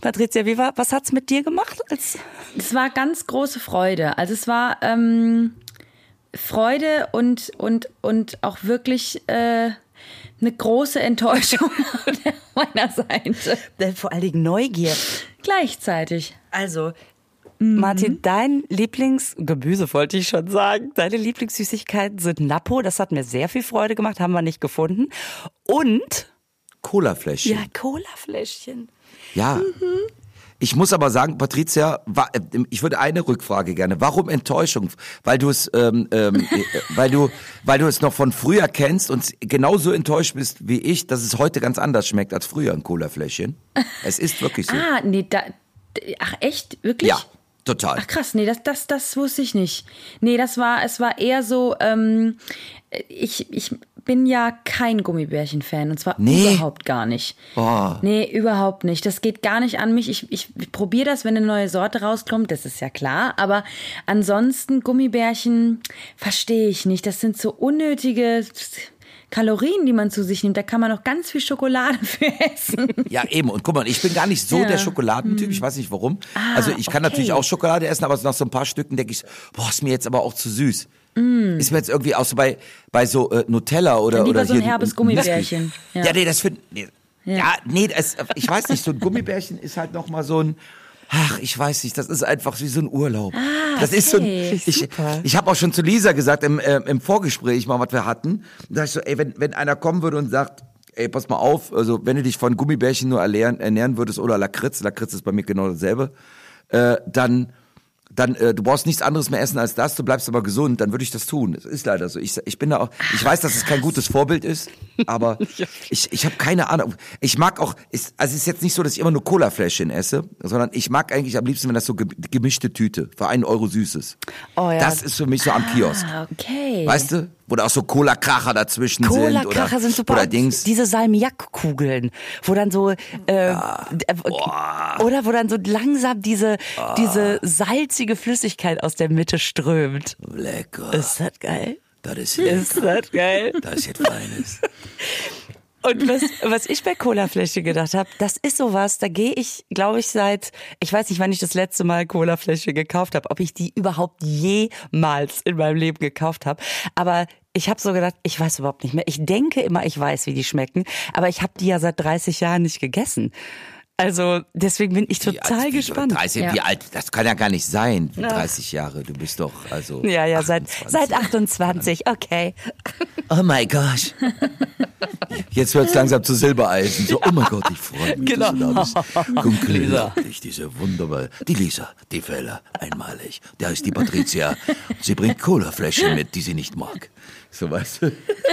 Patricia, wie war, was hat's mit dir gemacht? Als, Es war ganz große Freude. Also es war ähm, Freude und, und, und auch wirklich äh, eine große Enttäuschung meiner Seite. vor allen Dingen Neugier. Gleichzeitig. Also, Martin, dein Lieblingsgemüse wollte ich schon sagen. Deine Lieblingssüßigkeiten sind Napo. Das hat mir sehr viel Freude gemacht, haben wir nicht gefunden. Und Colafläschchen. ja, Colafläschchen. Ja. Ich muss aber sagen, Patricia, äh, ich würde eine Rückfrage gerne. Warum Enttäuschung? Weil du es, ähm, ähm, äh, weil du, weil du es noch von früher kennst und genauso enttäuscht bist wie ich, dass es heute ganz anders schmeckt als früher ein Cola-Fläschchen. Es ist wirklich so. Ah, nee, da. Ach, echt? Wirklich? ja, total. Ach krass, nee, das, das, das wusste ich nicht. Nee, das war, es war eher so, ähm, ich, ich bin ja kein Gummibärchen-Fan und zwar Nee. überhaupt gar nicht. Oh. Nee, überhaupt nicht. Das geht gar nicht an mich. Ich, ich, ich probiere das, wenn eine neue Sorte rauskommt, das ist ja klar. Aber ansonsten Gummibärchen verstehe ich nicht. Das sind so unnötige Kalorien, die man zu sich nimmt. Da kann man noch ganz viel Schokolade für essen. Ja, eben. Und guck mal, ich bin gar nicht so Ja. der Schokoladentyp. Ich weiß nicht warum. also ich kann okay. natürlich auch Schokolade essen, aber nach so ein paar Stücken denke ich, boah, ist mir jetzt aber auch zu süß. Ist mir jetzt irgendwie auch so bei, bei so äh, Nutella oder Dann lieber oder so ein hier herbes. Gummibärchen. Ja. Ja. nee, das finde nee. ja. nee, das, ich weiß nicht, so ein Gummibärchen ist halt noch mal so ein Ach, ich weiß nicht, das ist einfach wie so ein Urlaub. das ist so ein, Ah, okay. ich, ich habe auch schon zu Lisa gesagt im, äh, im Vorgespräch mal, was wir hatten, da ich so, ey, wenn, wenn einer kommen würde und sagt, ey, pass mal auf, also wenn du dich von Gummibärchen nur ernähren, ernähren würdest oder Lakritz, Lakritz ist bei mir genau dasselbe, äh, dann dann äh, du brauchst nichts anderes mehr essen als das, du bleibst aber gesund, dann würde ich das tun. Das ist leider so. Ich, ich bin da auch, ich weiß, dass es kein gutes Vorbild ist, aber ich, ich habe keine Ahnung. Ich mag auch, ist, also es ist jetzt nicht so, dass ich immer nur Cola-Fläschchen esse, sondern ich mag eigentlich am liebsten, wenn das so ge- gemischte Tüte für einen Euro Süßes. Oh ja. Das ist für mich so am Kiosk. Ah, okay. Weißt du? Wo da auch so Cola-Kracher dazwischen sind. Oder, Cola-Kracher sind super. Oder Dings. Diese Salmiak-Kugeln, wo dann so, äh, äh, oder wo dann so langsam diese, diese salzige Flüssigkeit aus der Mitte strömt. Lecker. Ist das geil? Das ist, Ist das geil? das ist jetzt Feines. Und was, was ich bei Colafläschchen gedacht habe, das ist sowas, da gehe ich, glaube ich, seit, ich weiß nicht, wann ich das letzte Mal Colafläschchen gekauft habe, ob ich die überhaupt jemals in meinem Leben gekauft habe. Aber ich habe so gedacht, ich weiß überhaupt nicht mehr. Ich denke immer, ich weiß, wie die schmecken, aber ich habe die ja seit 30 Jahren nicht gegessen. Also deswegen bin ich total wie- gespannt. 30, Ja. wie alt, das kann ja gar nicht sein. 30 Jahre, du bist doch, also. Ja, ja, seit, 28. seit 28, okay. Oh my gosh. Jetzt wird's langsam zu Silbereisen. So, oh mein Gott, ich freue mich, Genau. dass du da bist. Unglaublich, diese wunderbare, die Lisa, die Fella, einmalig. Da ist die Patricia. Sie bringt Colafläschchen mit, die sie nicht mag. So, weißt du?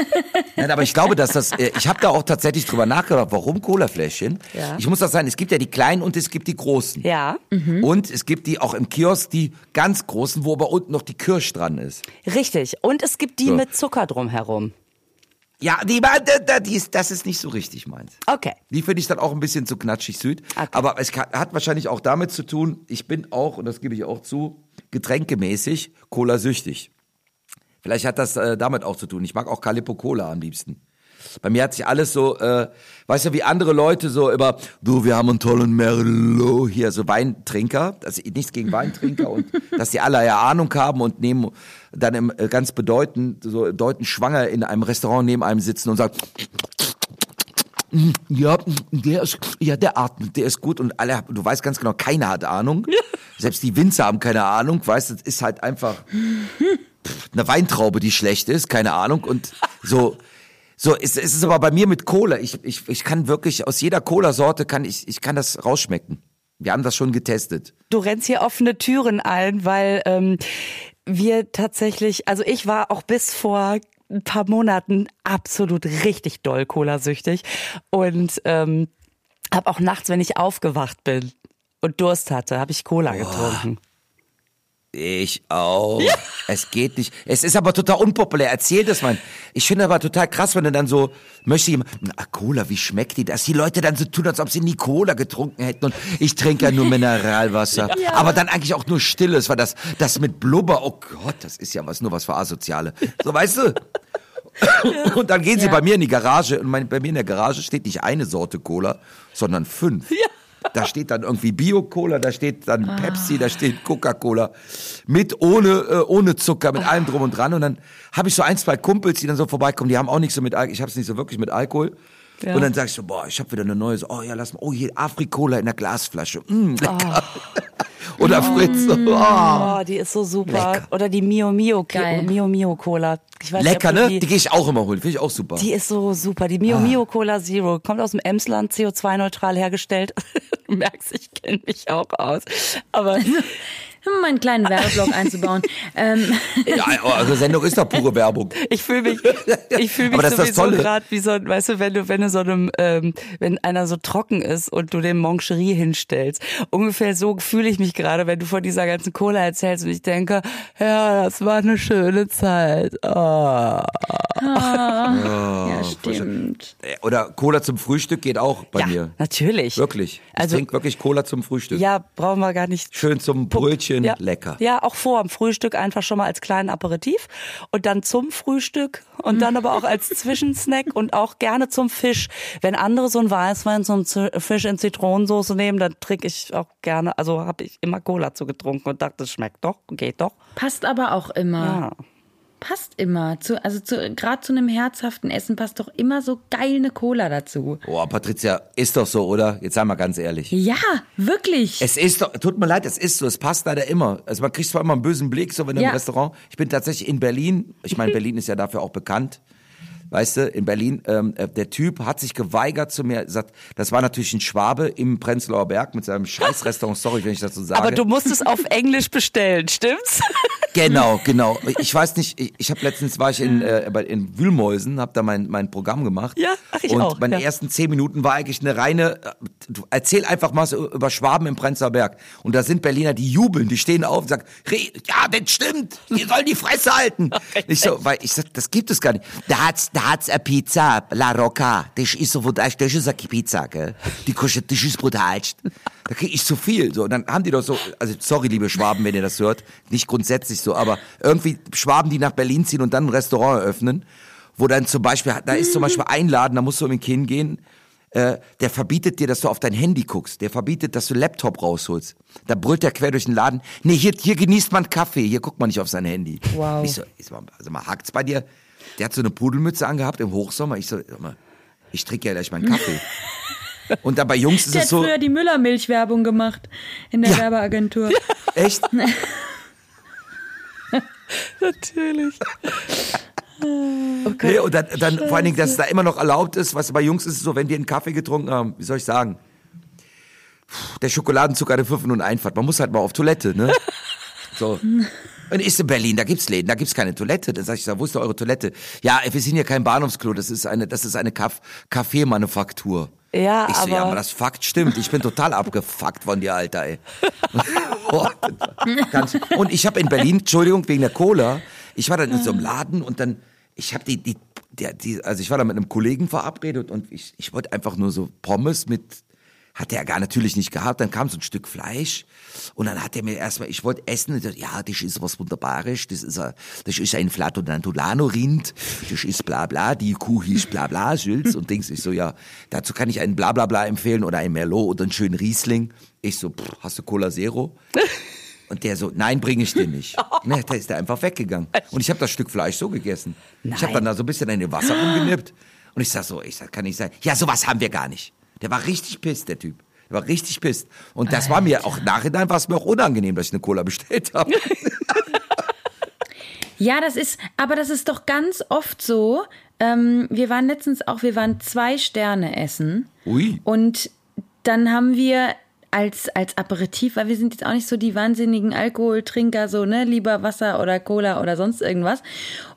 Nein, aber ich glaube, dass das, äh, ich habe da auch tatsächlich drüber nachgedacht, warum Colafläschchen? Ja. Ich muss das sagen, es gibt ja die kleinen und es gibt die großen. Ja, Und es gibt die auch im Kiosk, die ganz großen, wo aber unten noch die Kirsch dran ist. richtig. Und es gibt die So. mit Zucker drumherum. Ja, die, da- da- die ist, das ist nicht so richtig meins. Okay. Die finde ich dann auch ein bisschen zu knatschig süd. Okay. Aber es hat wahrscheinlich auch damit zu tun, ich bin auch, und das gebe ich auch zu, getränkemäßig Cola-süchtig. Vielleicht hat das äh, damit auch zu tun. Ich mag auch Calippo Cola am liebsten. Bei mir hat sich alles so, äh, weißt du, wie andere Leute so über, du, wir haben einen tollen Merlot hier, so Weintrinker, also nichts gegen Weintrinker und dass die alle ja Ahnung haben und nehmen dann im, äh, ganz bedeutend, so bedeutend schwanger in einem Restaurant neben einem sitzen und sagen, ja, der ist, ja, der atmet, der ist gut und alle, du weißt ganz genau, keiner hat Ahnung. Selbst die Winzer haben keine Ahnung, weißt du, es ist halt einfach pff, eine Weintraube, die schlecht ist, keine Ahnung und so. So, es, es ist aber bei mir mit Cola. Ich, ich, ich kann wirklich aus jeder Cola-Sorte kann ich, ich kann das rausschmecken. Wir haben das schon getestet. Du rennst hier offene Türen ein, weil ähm, wir tatsächlich, also ich war auch bis vor ein paar Monaten absolut richtig doll Cola-süchtig und ähm, habe auch nachts, wenn ich aufgewacht bin und Durst hatte, habe ich Cola getrunken. Ich auch. Es geht nicht. Es ist aber total unpopulär. Erzähl das mal. Ich finde aber total krass, wenn du dann so, möchte jemand, ah, Cola, wie schmeckt die? Dass die Leute dann so tun, als ob sie nie Cola getrunken hätten und ich trinke ja nur Mineralwasser. Aber dann eigentlich auch nur Stilles, weil das, das mit Blubber, oh Gott, das ist ja was, nur was für Asoziale. So, weißt du? Und dann gehen sie Ja. bei mir in die Garage und mein, bei mir in der Garage steht nicht eine Sorte Cola, sondern fünf. Da steht dann irgendwie Bio-Cola, da steht dann Pepsi, da steht Coca-Cola. Mit ohne äh, ohne Zucker, mit allem drum und dran. Und dann habe ich so ein, zwei Kumpels, die dann so vorbeikommen, die haben auch nicht so mit Alkohol, ich habe es nicht so wirklich mit Alkohol. Ja. Und dann sag ich so, boah, ich habe wieder eine neue, so, oh ja, lass mal, oh hier Afrikola in der Glasflasche, mm, lecker. Oder Fritz, oh. Oh, die ist so super. Lecker. Oder die Mio Mio, Geil. Mio Mio Cola. Ich weiß lecker, ne? du Die gehe ich auch immer holen, finde ich auch super. Die ist so super. Die Mio Mio Cola Zero kommt aus dem Emsland, CO2-neutral hergestellt. Du merkst, ich kenne mich auch aus. Aber um einen kleinen Werbeblock einzubauen. ähm, Ja, eure Sendung ist doch pure Werbung. ich fühle mich, ich fühle mich das sowieso gerade wie so, ein- weißt du, wenn du, wenn du so einem, ähm, wenn einer so trocken ist und du dem Moncherie hinstellst. Ungefähr so fühle ich mich gerade, wenn du von dieser ganzen Cola erzählst und ich denke, ja, das war eine schöne Zeit. Ah. ja, stimmt. Oder Cola zum Frühstück geht auch bei ja, mir. natürlich. Wirklich. Ich Also- trinke wirklich Cola zum Frühstück. Ja, brauchen wir gar nicht. Schön zum Brötchen, ja. lecker. Ja, auch vor dem Frühstück einfach schon mal als kleinen Aperitif und dann zum Frühstück und dann aber auch als Zwischensnack und auch gerne zum Fisch. Wenn andere so einen Weißwein zum Fisch in Zitronensauce nehmen, dann trinke ich auch gerne, also habe ich immer Cola zu getrunken und dachte, das schmeckt doch, geht doch. Passt aber auch immer. Ja. Passt immer. Zu, also zu, gerade zu einem herzhaften Essen passt doch immer so geil eine Cola dazu. Boah, Patricia, ist doch so, oder? Jetzt sei mal ganz ehrlich. Ja, wirklich. Es ist doch, tut mir leid, es ist so, es passt leider immer. Also man kriegt zwar immer einen bösen Blick, so wenn Ja. im Restaurant. Ich bin tatsächlich in Berlin, ich meine, Berlin ist ja dafür auch bekannt. Weißt du, in Berlin, ähm, äh, der Typ hat sich geweigert zu mir, sagt, das war natürlich ein Schwabe im Prenzlauer Berg mit seinem scheiß Restaurant, sorry, wenn ich das so sage. Aber du musst es auf Englisch bestellen, stimmt's? Genau, genau. Ich weiß nicht, ich, ich habe letztens war ich in, äh, in Wühlmäusen, habe da mein, mein Programm gemacht. Ja, ach, ich Und auch, meine ja. ersten zehn Minuten war eigentlich eine reine, äh, erzähl einfach mal so über Schwaben im Prenzlauer Berg. Und da sind Berliner, die jubeln, die stehen auf und sagen, "Re- ja, das stimmt, die sollen die Fresse halten. ich so, weil ich sag, das gibt es gar nicht. Da hat's, da hat's eine Pizza, La Rocca. Das ist so, das das ist eine Pizza, gell? Die kostet, das ist brutalst. Da krieg ich zu viel. So, und dann haben die doch so, also sorry, liebe Schwaben, wenn ihr das hört, nicht grundsätzlich so, aber irgendwie Schwaben, die nach Berlin ziehen und dann ein Restaurant eröffnen, wo dann zum Beispiel, da ist zum Beispiel ein Laden, da musst du um den Kind gehen, äh, der verbietet dir, dass du auf dein Handy guckst. Der verbietet, dass du Laptop rausholst. Da brüllt der quer durch den Laden. Nee, hier, hier genießt man Kaffee. Hier guckt man nicht auf sein Handy. Wow. So, ich so, also mal hakt's bei dir. Der hat so eine Pudelmütze angehabt im Hochsommer. Ich so, sag mal, ich trinke ja gleich meinen Kaffee. Und dann bei Jungs ist Der es hat so, früher die Müller-Milch-Werbung gemacht in der Ja. Werbeagentur. echt? Natürlich. Nee, und dann, dann vor allen Dingen, dass es da immer noch erlaubt ist, was bei Jungs ist es so, wenn die einen Kaffee getrunken haben, wie soll ich sagen? Puh, Der Schokoladenzucker eine 5 und Einfahrt. Man muss halt mal auf Toilette, ne? So. Und ist in Berlin, da gibt's Läden, da gibt's keine Toilette. Dann sag ich, wo ist denn eure Toilette? Ja, wir sind hier kein Bahnhofsklo, das ist eine, das ist eine Kaff Kaffeemanufaktur. Ja, ich so, ja, aber- das Fakt stimmt. Ich bin total abgefuckt von dir, Alter, ey. Und ich habe in Berlin, Entschuldigung, wegen der Cola, ich war dann in so einem Laden und dann, ich habe die, die, die, also ich war da mit einem Kollegen verabredet und ich, ich wollte einfach nur so Pommes mit, hat er gar natürlich nicht gehabt, dann kam so ein Stück Fleisch und dann hat er mir erstmal, ich wollte essen und dachte, ja, das ist was Wunderbares, das ist ein, das ist ein Flatonantolano-Rind, das ist bla bla, die Kuh hieß bla bla, Schülz und Dings. Ich so, ja, dazu kann ich einen bla bla bla empfehlen oder ein Merlot oder einen schönen Riesling. Ich so, pff, hast du Cola Zero? Und der so, nein, bringe ich dir nicht. Ne, da ist der einfach weggegangen. Und ich habe das Stück Fleisch so gegessen. Ich habe dann da so ein bisschen in den Wasser rumgenippt. Und ich sag so, ich sag, kann nicht sein. Ja, sowas haben wir gar nicht. Der war richtig pisst, der Typ. Der war richtig pisst. Und das war mir auch nachhinein war es mir auch unangenehm, dass ich eine Cola bestellt habe. Ja, das ist, aber das ist doch ganz oft so. Ähm, wir waren letztens auch, wir waren zwei Sterne essen. Ui. Und dann haben wir als, als Aperitif, weil wir sind jetzt auch nicht so die wahnsinnigen Alkoholtrinker, so, ne, lieber Wasser oder Cola oder sonst irgendwas.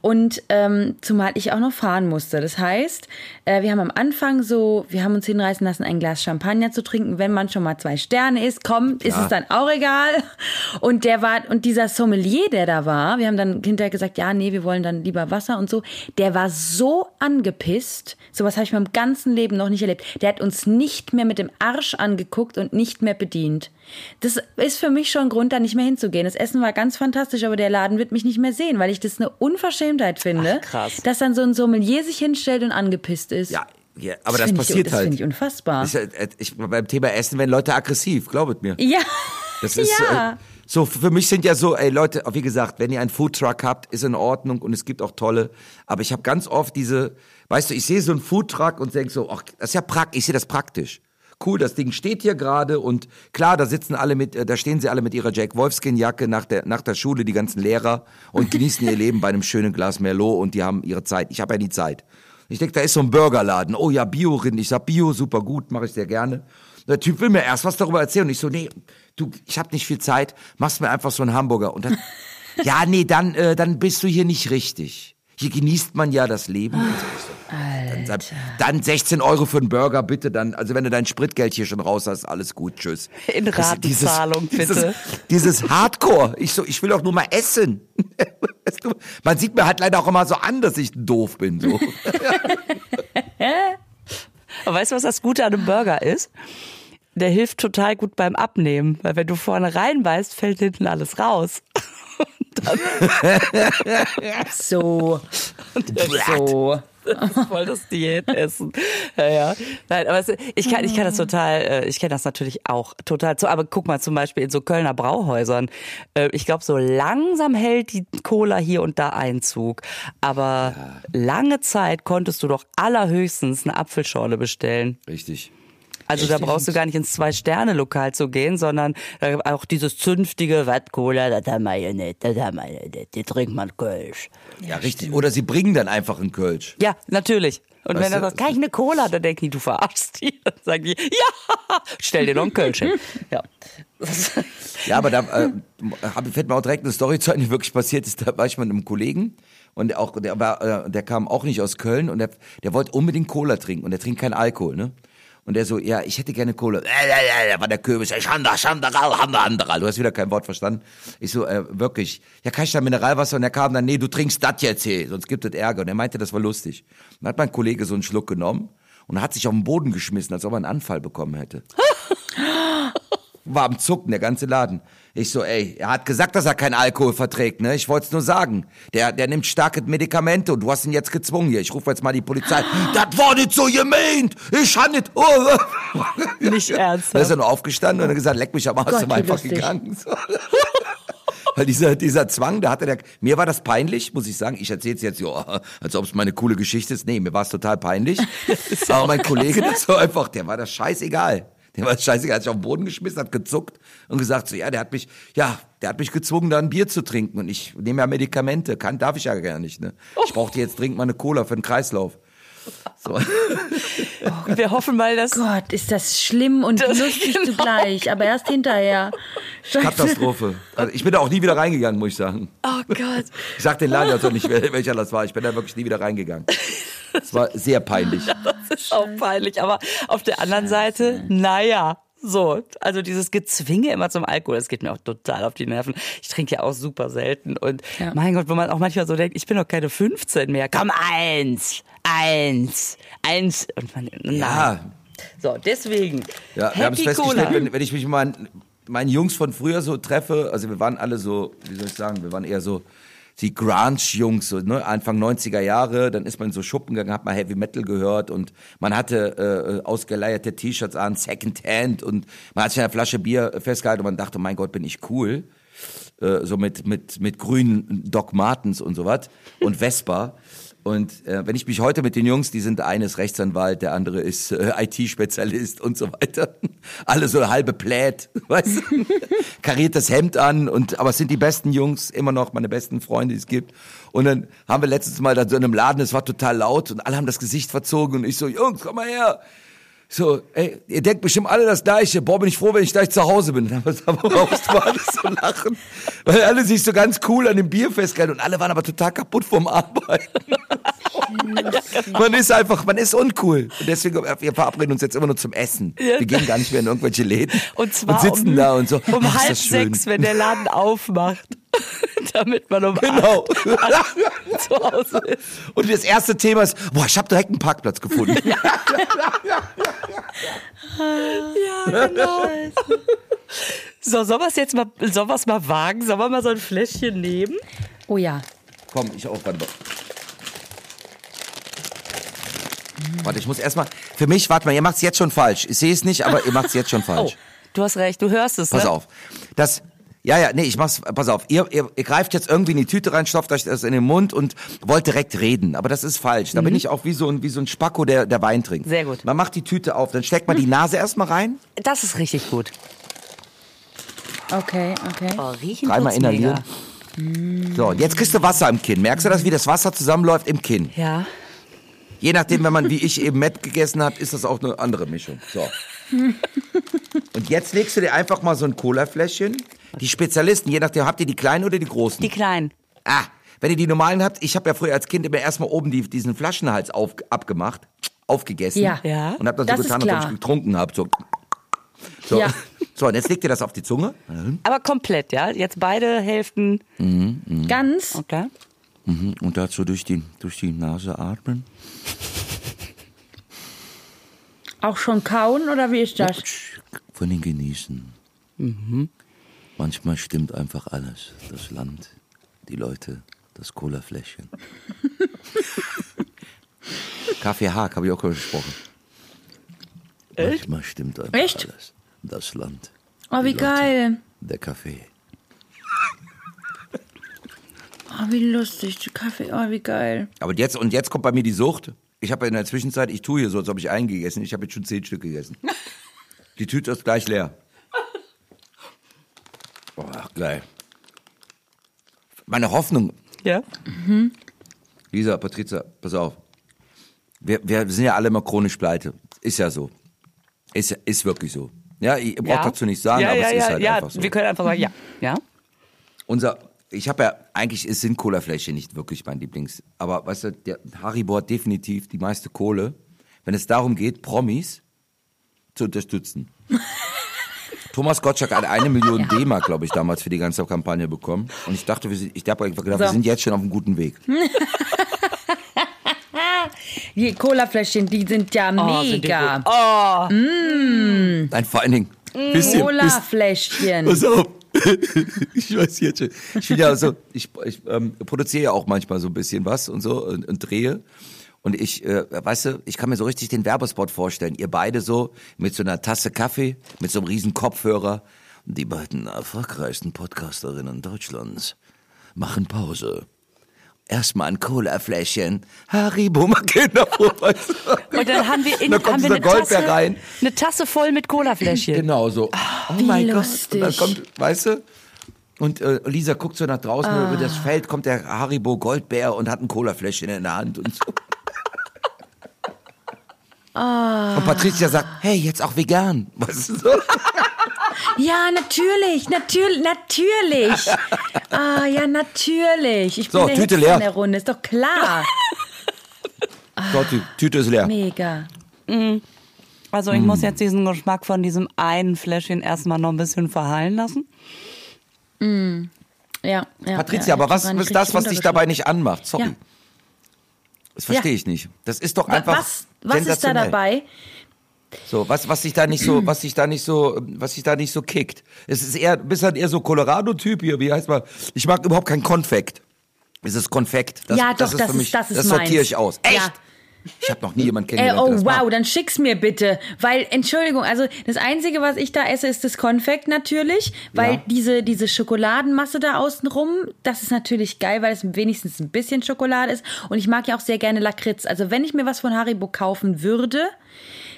Und ähm, zumal ich auch noch fahren musste. Das heißt, äh, wir haben am Anfang so, wir haben uns hinreißen lassen, ein Glas Champagner zu trinken. Wenn man schon mal zwei Sterne isst, komm, ist es dann auch egal. Und der war, und dieser Sommelier, der da war, wir haben dann hinterher gesagt, ja, nee, wir wollen dann lieber Wasser und so. Der war so angepisst. Sowas habe ich meinem ganzen Leben noch nicht erlebt. Der hat uns nicht mehr mit dem Arsch angeguckt und nicht mehr bedient. Das ist für mich schon ein Grund, da nicht mehr hinzugehen. Das Essen war ganz fantastisch, aber der Laden wird mich nicht mehr sehen, weil ich das eine Unverschämtheit finde, Ach, krass. dass dann so ein Sommelier sich hinstellt und angepisst ist. Ja, ja aber das, finde passiert ich, das halt. finde ich unfassbar. Ich, äh, ich, beim Thema Essen werden Leute aggressiv, glaubet mir. ja. Das ist ja. äh, so für mich sind ja so, ey Leute, wie gesagt, wenn ihr einen Foodtruck habt, ist in Ordnung und es gibt auch tolle, aber ich habe ganz oft diese, weißt du, ich sehe so einen Foodtruck und denke so, ach, das ist ja praktisch, ich sehe das praktisch. Cool, das Ding steht hier gerade und klar, da sitzen alle mit, äh, da stehen sie alle mit ihrer Jack Wolfskin Jacke nach der nach der Schule, die ganzen Lehrer und genießen ihr Leben bei einem schönen Glas Merlot und die haben ihre Zeit. Ich habe ja die Zeit. Ich denke, da ist so ein Burgerladen. Oh ja, Bio-Rind. Ich sag Bio, super gut, mache ich sehr gerne. Der Typ will mir erst was darüber erzählen und ich so, nee, du, ich habe nicht viel Zeit, machst mir einfach so einen Hamburger und dann, ja, nee, dann, äh, dann bist du hier nicht richtig. Hier genießt man ja das Leben. Ich so, dann, dann 16 Euro für einen Burger, bitte. Dann, also wenn du dein Spritgeld hier schon raus hast, alles gut, tschüss. In Ratenzahlung, dieses, bitte. Dieses, dieses Hardcore. Ich so, ich will doch nur mal essen. Man sieht mir halt leider auch immer so an, dass ich doof bin. So. Aber weißt du, was das Gute an einem Burger ist? Der hilft total gut beim Abnehmen, weil wenn du vorne reinbeißt, fällt hinten alles raus. So. so. Ist voll das Diätessen. Ja, ja. Nein, aber es, ich kann, ich kann das total, äh, ich kenne das natürlich auch total zu. Aber guck mal zum Beispiel in so Kölner Brauhäusern. Äh, Ich glaube, so langsam hält die Cola hier und da Einzug. Aber lange Zeit konntest du doch allerhöchstens eine Apfelschorle bestellen. Richtig. Also da brauchst du gar nicht ins Zwei-Sterne-Lokal zu gehen, sondern äh, auch dieses zünftige Watt-Cola, das haben wir ja nicht, das haben wir ja nicht, die trinkt man Kölsch. Ja, richtig. Oder sie bringen dann einfach einen Kölsch. Ja, natürlich. Und Weißt wenn er sagt, kann ich eine Cola, dann denken die, du verarschst die. Dann sagen die, ja, stell dir noch einen Kölsch hin. Ja. Ja, aber da äh, fällt mir auch direkt eine Story zu die wirklich passiert ist. Da war ich mit einem Kollegen und der, auch, der, war, äh, der kam auch nicht aus Köln und der, der wollte unbedingt Cola trinken und der trinkt keinen Alkohol, ne? Und der so, ja, ich hätte gerne Cola. Äh, äh, äh, da war der Kürbis, Schanda, Schandaral, Handa, Anderal. Du hast wieder kein Wort verstanden. Ich so, äh, wirklich, ja, kann ich da Mineralwasser? Und er kam dann, nee, du trinkst das jetzt hier, sonst gibt es Ärger. Und er meinte, das war lustig. Dann hat mein Kollege so einen Schluck genommen und hat sich auf den Boden geschmissen, als ob er einen Anfall bekommen hätte war am Zucken, der ganze Laden. Ich so, ey, er hat gesagt, dass er keinen Alkohol verträgt, ne? Ich wollte es nur sagen. Der, der nimmt starke Medikamente und du hast ihn jetzt gezwungen hier. Ich rufe jetzt mal die Polizei. das war nicht so gemeint. Ich han nicht. Oh. Nicht ernsthaft. Da ist er nur aufgestanden und hat gesagt, leck mich am Arsch und einfach gegangen. So. Weil dieser, dieser Zwang, da hatte der, mir war das peinlich, muss ich sagen. Ich erzähle es jetzt, ja, als ob es meine coole Geschichte ist. Nee, mir war es total peinlich. Aber mein Kollege, das war einfach, der war das scheißegal. Der war das scheißegal, hat sich auf den Boden geschmissen, hat gezuckt und gesagt so, ja, der hat mich, ja, der hat mich gezwungen, da ein Bier zu trinken. Und ich nehme ja Medikamente, kann, darf ich ja gar nicht, ne. Ich brauchte jetzt dringend mal eine Cola für den Kreislauf. So. Wir hoffen mal, dass Gott, ist das schlimm und Das- lustig genau. zugleich, aber erst hinterher. Scheiße. Katastrophe. Also ich bin da auch nie wieder reingegangen, muss ich sagen. Oh Gott. Ich sag den Laden also nicht, wel- welcher das war. Ich bin da wirklich nie wieder reingegangen. Es war sehr peinlich. Das ist auch peinlich. Aber auf der anderen Seite, naja. So, also dieses Gezwinge immer zum Alkohol, das geht mir auch total auf die Nerven. Ich trinke ja auch super selten und Ja. mein Gott, wo man auch manchmal so denkt, ich bin doch keine 15 mehr. Komm, eins, eins, eins. Und man, nein. Ja, So, deswegen. ja wir haben es festgestellt, wenn, wenn ich mich mit meinen, meinen Jungs von früher so treffe, also wir waren alle so, wie soll ich sagen, wir waren eher so die Grunge-Jungs, so, ne? Anfang 90er Jahre, dann ist man in so Schuppen gegangen, hat mal Heavy Metal gehört und man hatte äh, ausgeleierte T-Shirts an, Secondhand und man hat sich an einer Flasche Bier festgehalten und man dachte, mein Gott, bin ich cool. Äh, so mit, mit, mit grünen Doc Martens und sowas und Vespa. Und äh, wenn ich mich heute mit den Jungs, die sind, eine ist Rechtsanwalt, der andere ist äh, IT-Spezialist und so weiter. Alle so halbe Plät, weißt du? Kariertes Hemd an und aber es sind die besten Jungs, immer noch meine besten Freunde, die es gibt. Und dann haben wir letztens mal da so in einem Laden, es war total laut und alle haben das Gesicht verzogen und ich so, Jungs, komm mal her. So, ey, ihr denkt bestimmt alle das Gleiche. Boah, bin ich froh, wenn ich gleich zu Hause bin. Aber raus, war alles so lachen. Weil alle sich so ganz cool an dem Bier festgehalten und alle waren aber total kaputt vom Arbeiten. man ist einfach, man ist uncool. Und deswegen, wir verabreden uns jetzt immer nur zum Essen. Wir gehen gar nicht mehr in irgendwelche Läden. Und zwar sitzen um, da und so. um Ach, halb sechs, wenn der Laden aufmacht. Damit man um Genau. zu Hause ist. Und das erste Thema ist, boah, ich habe direkt einen Parkplatz gefunden. Ja, genau. So, sollen wir es jetzt mal, sollen wir es mal wagen? Sollen wir mal so ein Fläschchen nehmen? Oh ja. Komm, ich auch, warte mal. Warte, ich muss erstmal. Für mich, warte mal, ihr macht es jetzt schon falsch. Ich sehe es nicht, aber ihr macht es jetzt schon Oh, falsch. du hast recht, du hörst es, Pass ne? auf. Das. Ja, ja, nee, ich mach's, pass auf. Ihr, ihr, ihr greift jetzt irgendwie in die Tüte rein, stopft euch das in den Mund und wollt direkt reden. Aber das ist falsch. Da bin ich auch wie so ein, wie so ein Spacko, der, der Wein trinkt. Mhm. Sehr gut. Man macht die Tüte auf, dann steckt man die Nase erstmal rein. Das ist richtig gut. Okay, okay. Oh, riechen Dreimal tut's mega. inhalieren. So, jetzt kriegst du Wasser im Kinn. Merkst du das, wie das Wasser zusammenläuft im Kinn? Ja. Je nachdem, wenn man wie ich eben Met gegessen hat, ist das auch eine andere Mischung. So. Und jetzt legst du dir einfach mal so ein Cola-Fläschchen. Die Spezialisten, je nachdem, habt ihr die kleinen oder die großen? Die kleinen. Ah, wenn ihr die normalen habt, ich habe ja früher als Kind immer erstmal oben die, diesen Flaschenhals auf, abgemacht, aufgegessen. Ja. Ja. Und hab dann Das so ist getan, als ob ich getrunken habe. So. So. Ja. so, und jetzt legt ihr das auf die Zunge. Aber komplett, ja? Jetzt beide Hälften. Ganz. Okay. Mhm, Und dazu durch die, durch die Nase atmen. Auch schon kauen oder wie ist das? Von den genießen. Manchmal stimmt einfach alles. Das Land, die Leute, das Colafläschchen. Kaffee Haag habe ich auch gesprochen. Manchmal stimmt einfach Echt? alles. Das Land, Oh, wie Leute, geil. der Kaffee. Oh, wie lustig. Kaffee, oh, wie geil. Aber jetzt, und jetzt kommt bei mir die Sucht. Ich habe in der Zwischenzeit, ich tue hier so, als ob ich eingegessen. Ich habe jetzt schon zehn Stück gegessen. Die Tüte ist gleich leer. Boah, geil. Meine Hoffnung, Ja. Lisa, Patrizia, pass auf. Wir, wir sind ja alle immer chronisch pleite. Ist ja so. Ist, ist wirklich so. Ja, ihr braucht ja. dazu nicht sagen, ja, aber ja, es ist ja, halt ja. einfach so. Wir können einfach sagen, ja. Ja. Unser, ich habe ja, eigentlich ist- sind Colafläschchen nicht wirklich mein Lieblings. Aber weißt du, der Haribo hat definitiv die meiste Kohle, wenn es darum geht, Promis zu unterstützen. Thomas Gottschalk hat eine Million D-Mark, glaube ich, damals für die ganze Kampagne bekommen. Und ich dachte, wir sind, ich habe einfach gedacht, wir So. sind jetzt schon auf einem guten Weg. Die Colafläschchen, die sind ja Oh, sind die mega. gut. Oh, Nein, vor allen Dingen, wisst, Colafläschchen. Pass auf. Ich weiß jetzt schon. Ich ja so, ich, ich ähm, produziere ja auch manchmal so ein bisschen was und so und, und drehe. Und ich, äh, weißt du, ich kann mir so richtig den Werbespot vorstellen. Ihr beide so mit so einer Tasse Kaffee, mit so einem riesen Kopfhörer. Die beiden erfolgreichsten Podcasterinnen Deutschlands machen Pause. Erstmal ein Cola-Fläschchen. Haribo, mal Kinder vorbei. Und dann haben wir, in, dann kommt haben eine, Tasse, rein. eine Tasse voll mit Colafläschchen. Genau so. Oh wie mein Gott. Und dann kommt, weißt du? Und äh, Lisa guckt so nach draußen über das Feld, kommt der Haribo Goldbär und hat ein Colafläschchen in der Hand und so. Und Patricia sagt, hey, jetzt auch vegan. Weißt du so? Ja, natürlich, natürlich, natürlich. Ah, ja, natürlich. Ich bin So, der Tüte Hipster leer. in der Runde, ist doch klar. So, die Tüte ist leer. Mega. Also ich muss jetzt diesen Geschmack von diesem einen Fläschchen erstmal noch ein bisschen verhallen lassen. Ja, ja, Patricia, ja, aber was ist das, was dich dabei nicht anmacht? Sorry. Ja. Das verstehe Ja. ich nicht. Das ist doch einfach Was, was ist da dabei? So, was, was sich da nicht so, was sich da nicht so, was sich da nicht so kickt. Es ist eher, bist halt eher so Colorado-Typ hier, wie heißt mal, ich mag überhaupt kein Konfekt. Es ist Konfekt. Das, ja, das doch, ist das für mich, ist, das ist das sortiere ich aus. Echt? Ja. Ich habe noch nie jemanden Äh, kennengelernt, oh der das wow, mag. dann schick's mir bitte, weil Entschuldigung, also das einzige, was ich da esse, ist das Konfekt natürlich, weil Ja. diese diese Schokoladenmasse da außenrum, das ist natürlich geil, weil es wenigstens ein bisschen Schokolade ist und ich mag ja auch sehr gerne Lakritz. Also wenn ich mir was von Haribo kaufen würde,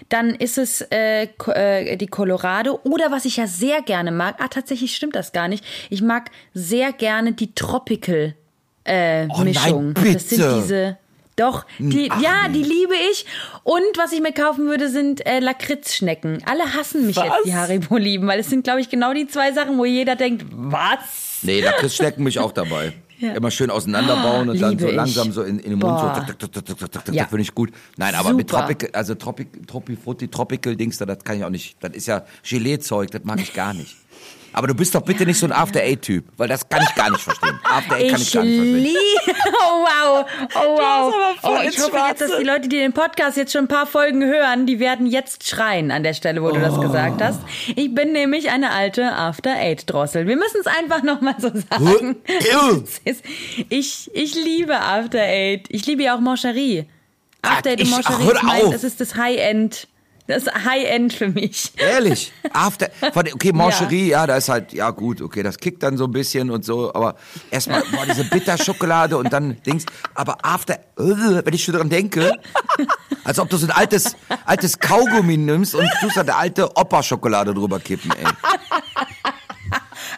dann ist es äh, äh, die Colorado oder was ich ja sehr gerne mag. Ah, tatsächlich stimmt das gar nicht. Ich mag sehr gerne die Tropical äh, Oh nein, Mischung. Das bitte. sind diese doch, die, Ach, ja, die liebe ich. Und was ich mir kaufen würde, sind äh, Lakritzschnecken. Alle hassen mich Was? jetzt, die Haribo lieben, weil es sind, glaube ich, genau die zwei Sachen, wo jeder denkt, was? Nee, da schnecken mich auch dabei. Ja. Immer schön auseinanderbauen und dann so ich. langsam so in, in den Mund so. Boah. Tak, tak, tak, tak, tak, Ja. Das finde ich gut. Nein, aber mit Super. Tropical, also Tropic, Tropifrutti, Tropical Dings, da, das kann ich auch nicht. Das ist ja Gelee-Zeug, das mag ich gar nicht. Aber du bist doch bitte nicht so ein After Eight-Typ, weil das kann ich gar nicht verstehen. After Eight kann ich Ich gar nicht verstehen. liebe. Oh wow. Oh wow. aber voll Oh, ich hoffe jetzt, dass Schwarze. die Leute, die den Podcast jetzt schon ein paar Folgen hören, die werden jetzt schreien an der Stelle, wo du das gesagt hast. Ich bin nämlich eine alte After Eight Drossel. Wir müssen es einfach noch mal so sagen. Ich, ich liebe After Eight. Ich liebe ja auch Moncherie. After Eight und ich- Moncherie ach, hör ist mein, das ist das High-End. Das ist High-End für mich. Ehrlich? After, von, okay, Mancherie, ja. da ist halt, ja gut, okay, das kickt dann so ein bisschen und so, aber erstmal, boah, diese Bitterschokolade und dann Dings, aber After, äh, wenn ich schon dran denke, als ob du so ein altes, altes Kaugummi nimmst und tust da eine alte Opa-Schokolade drüber kippen, ey.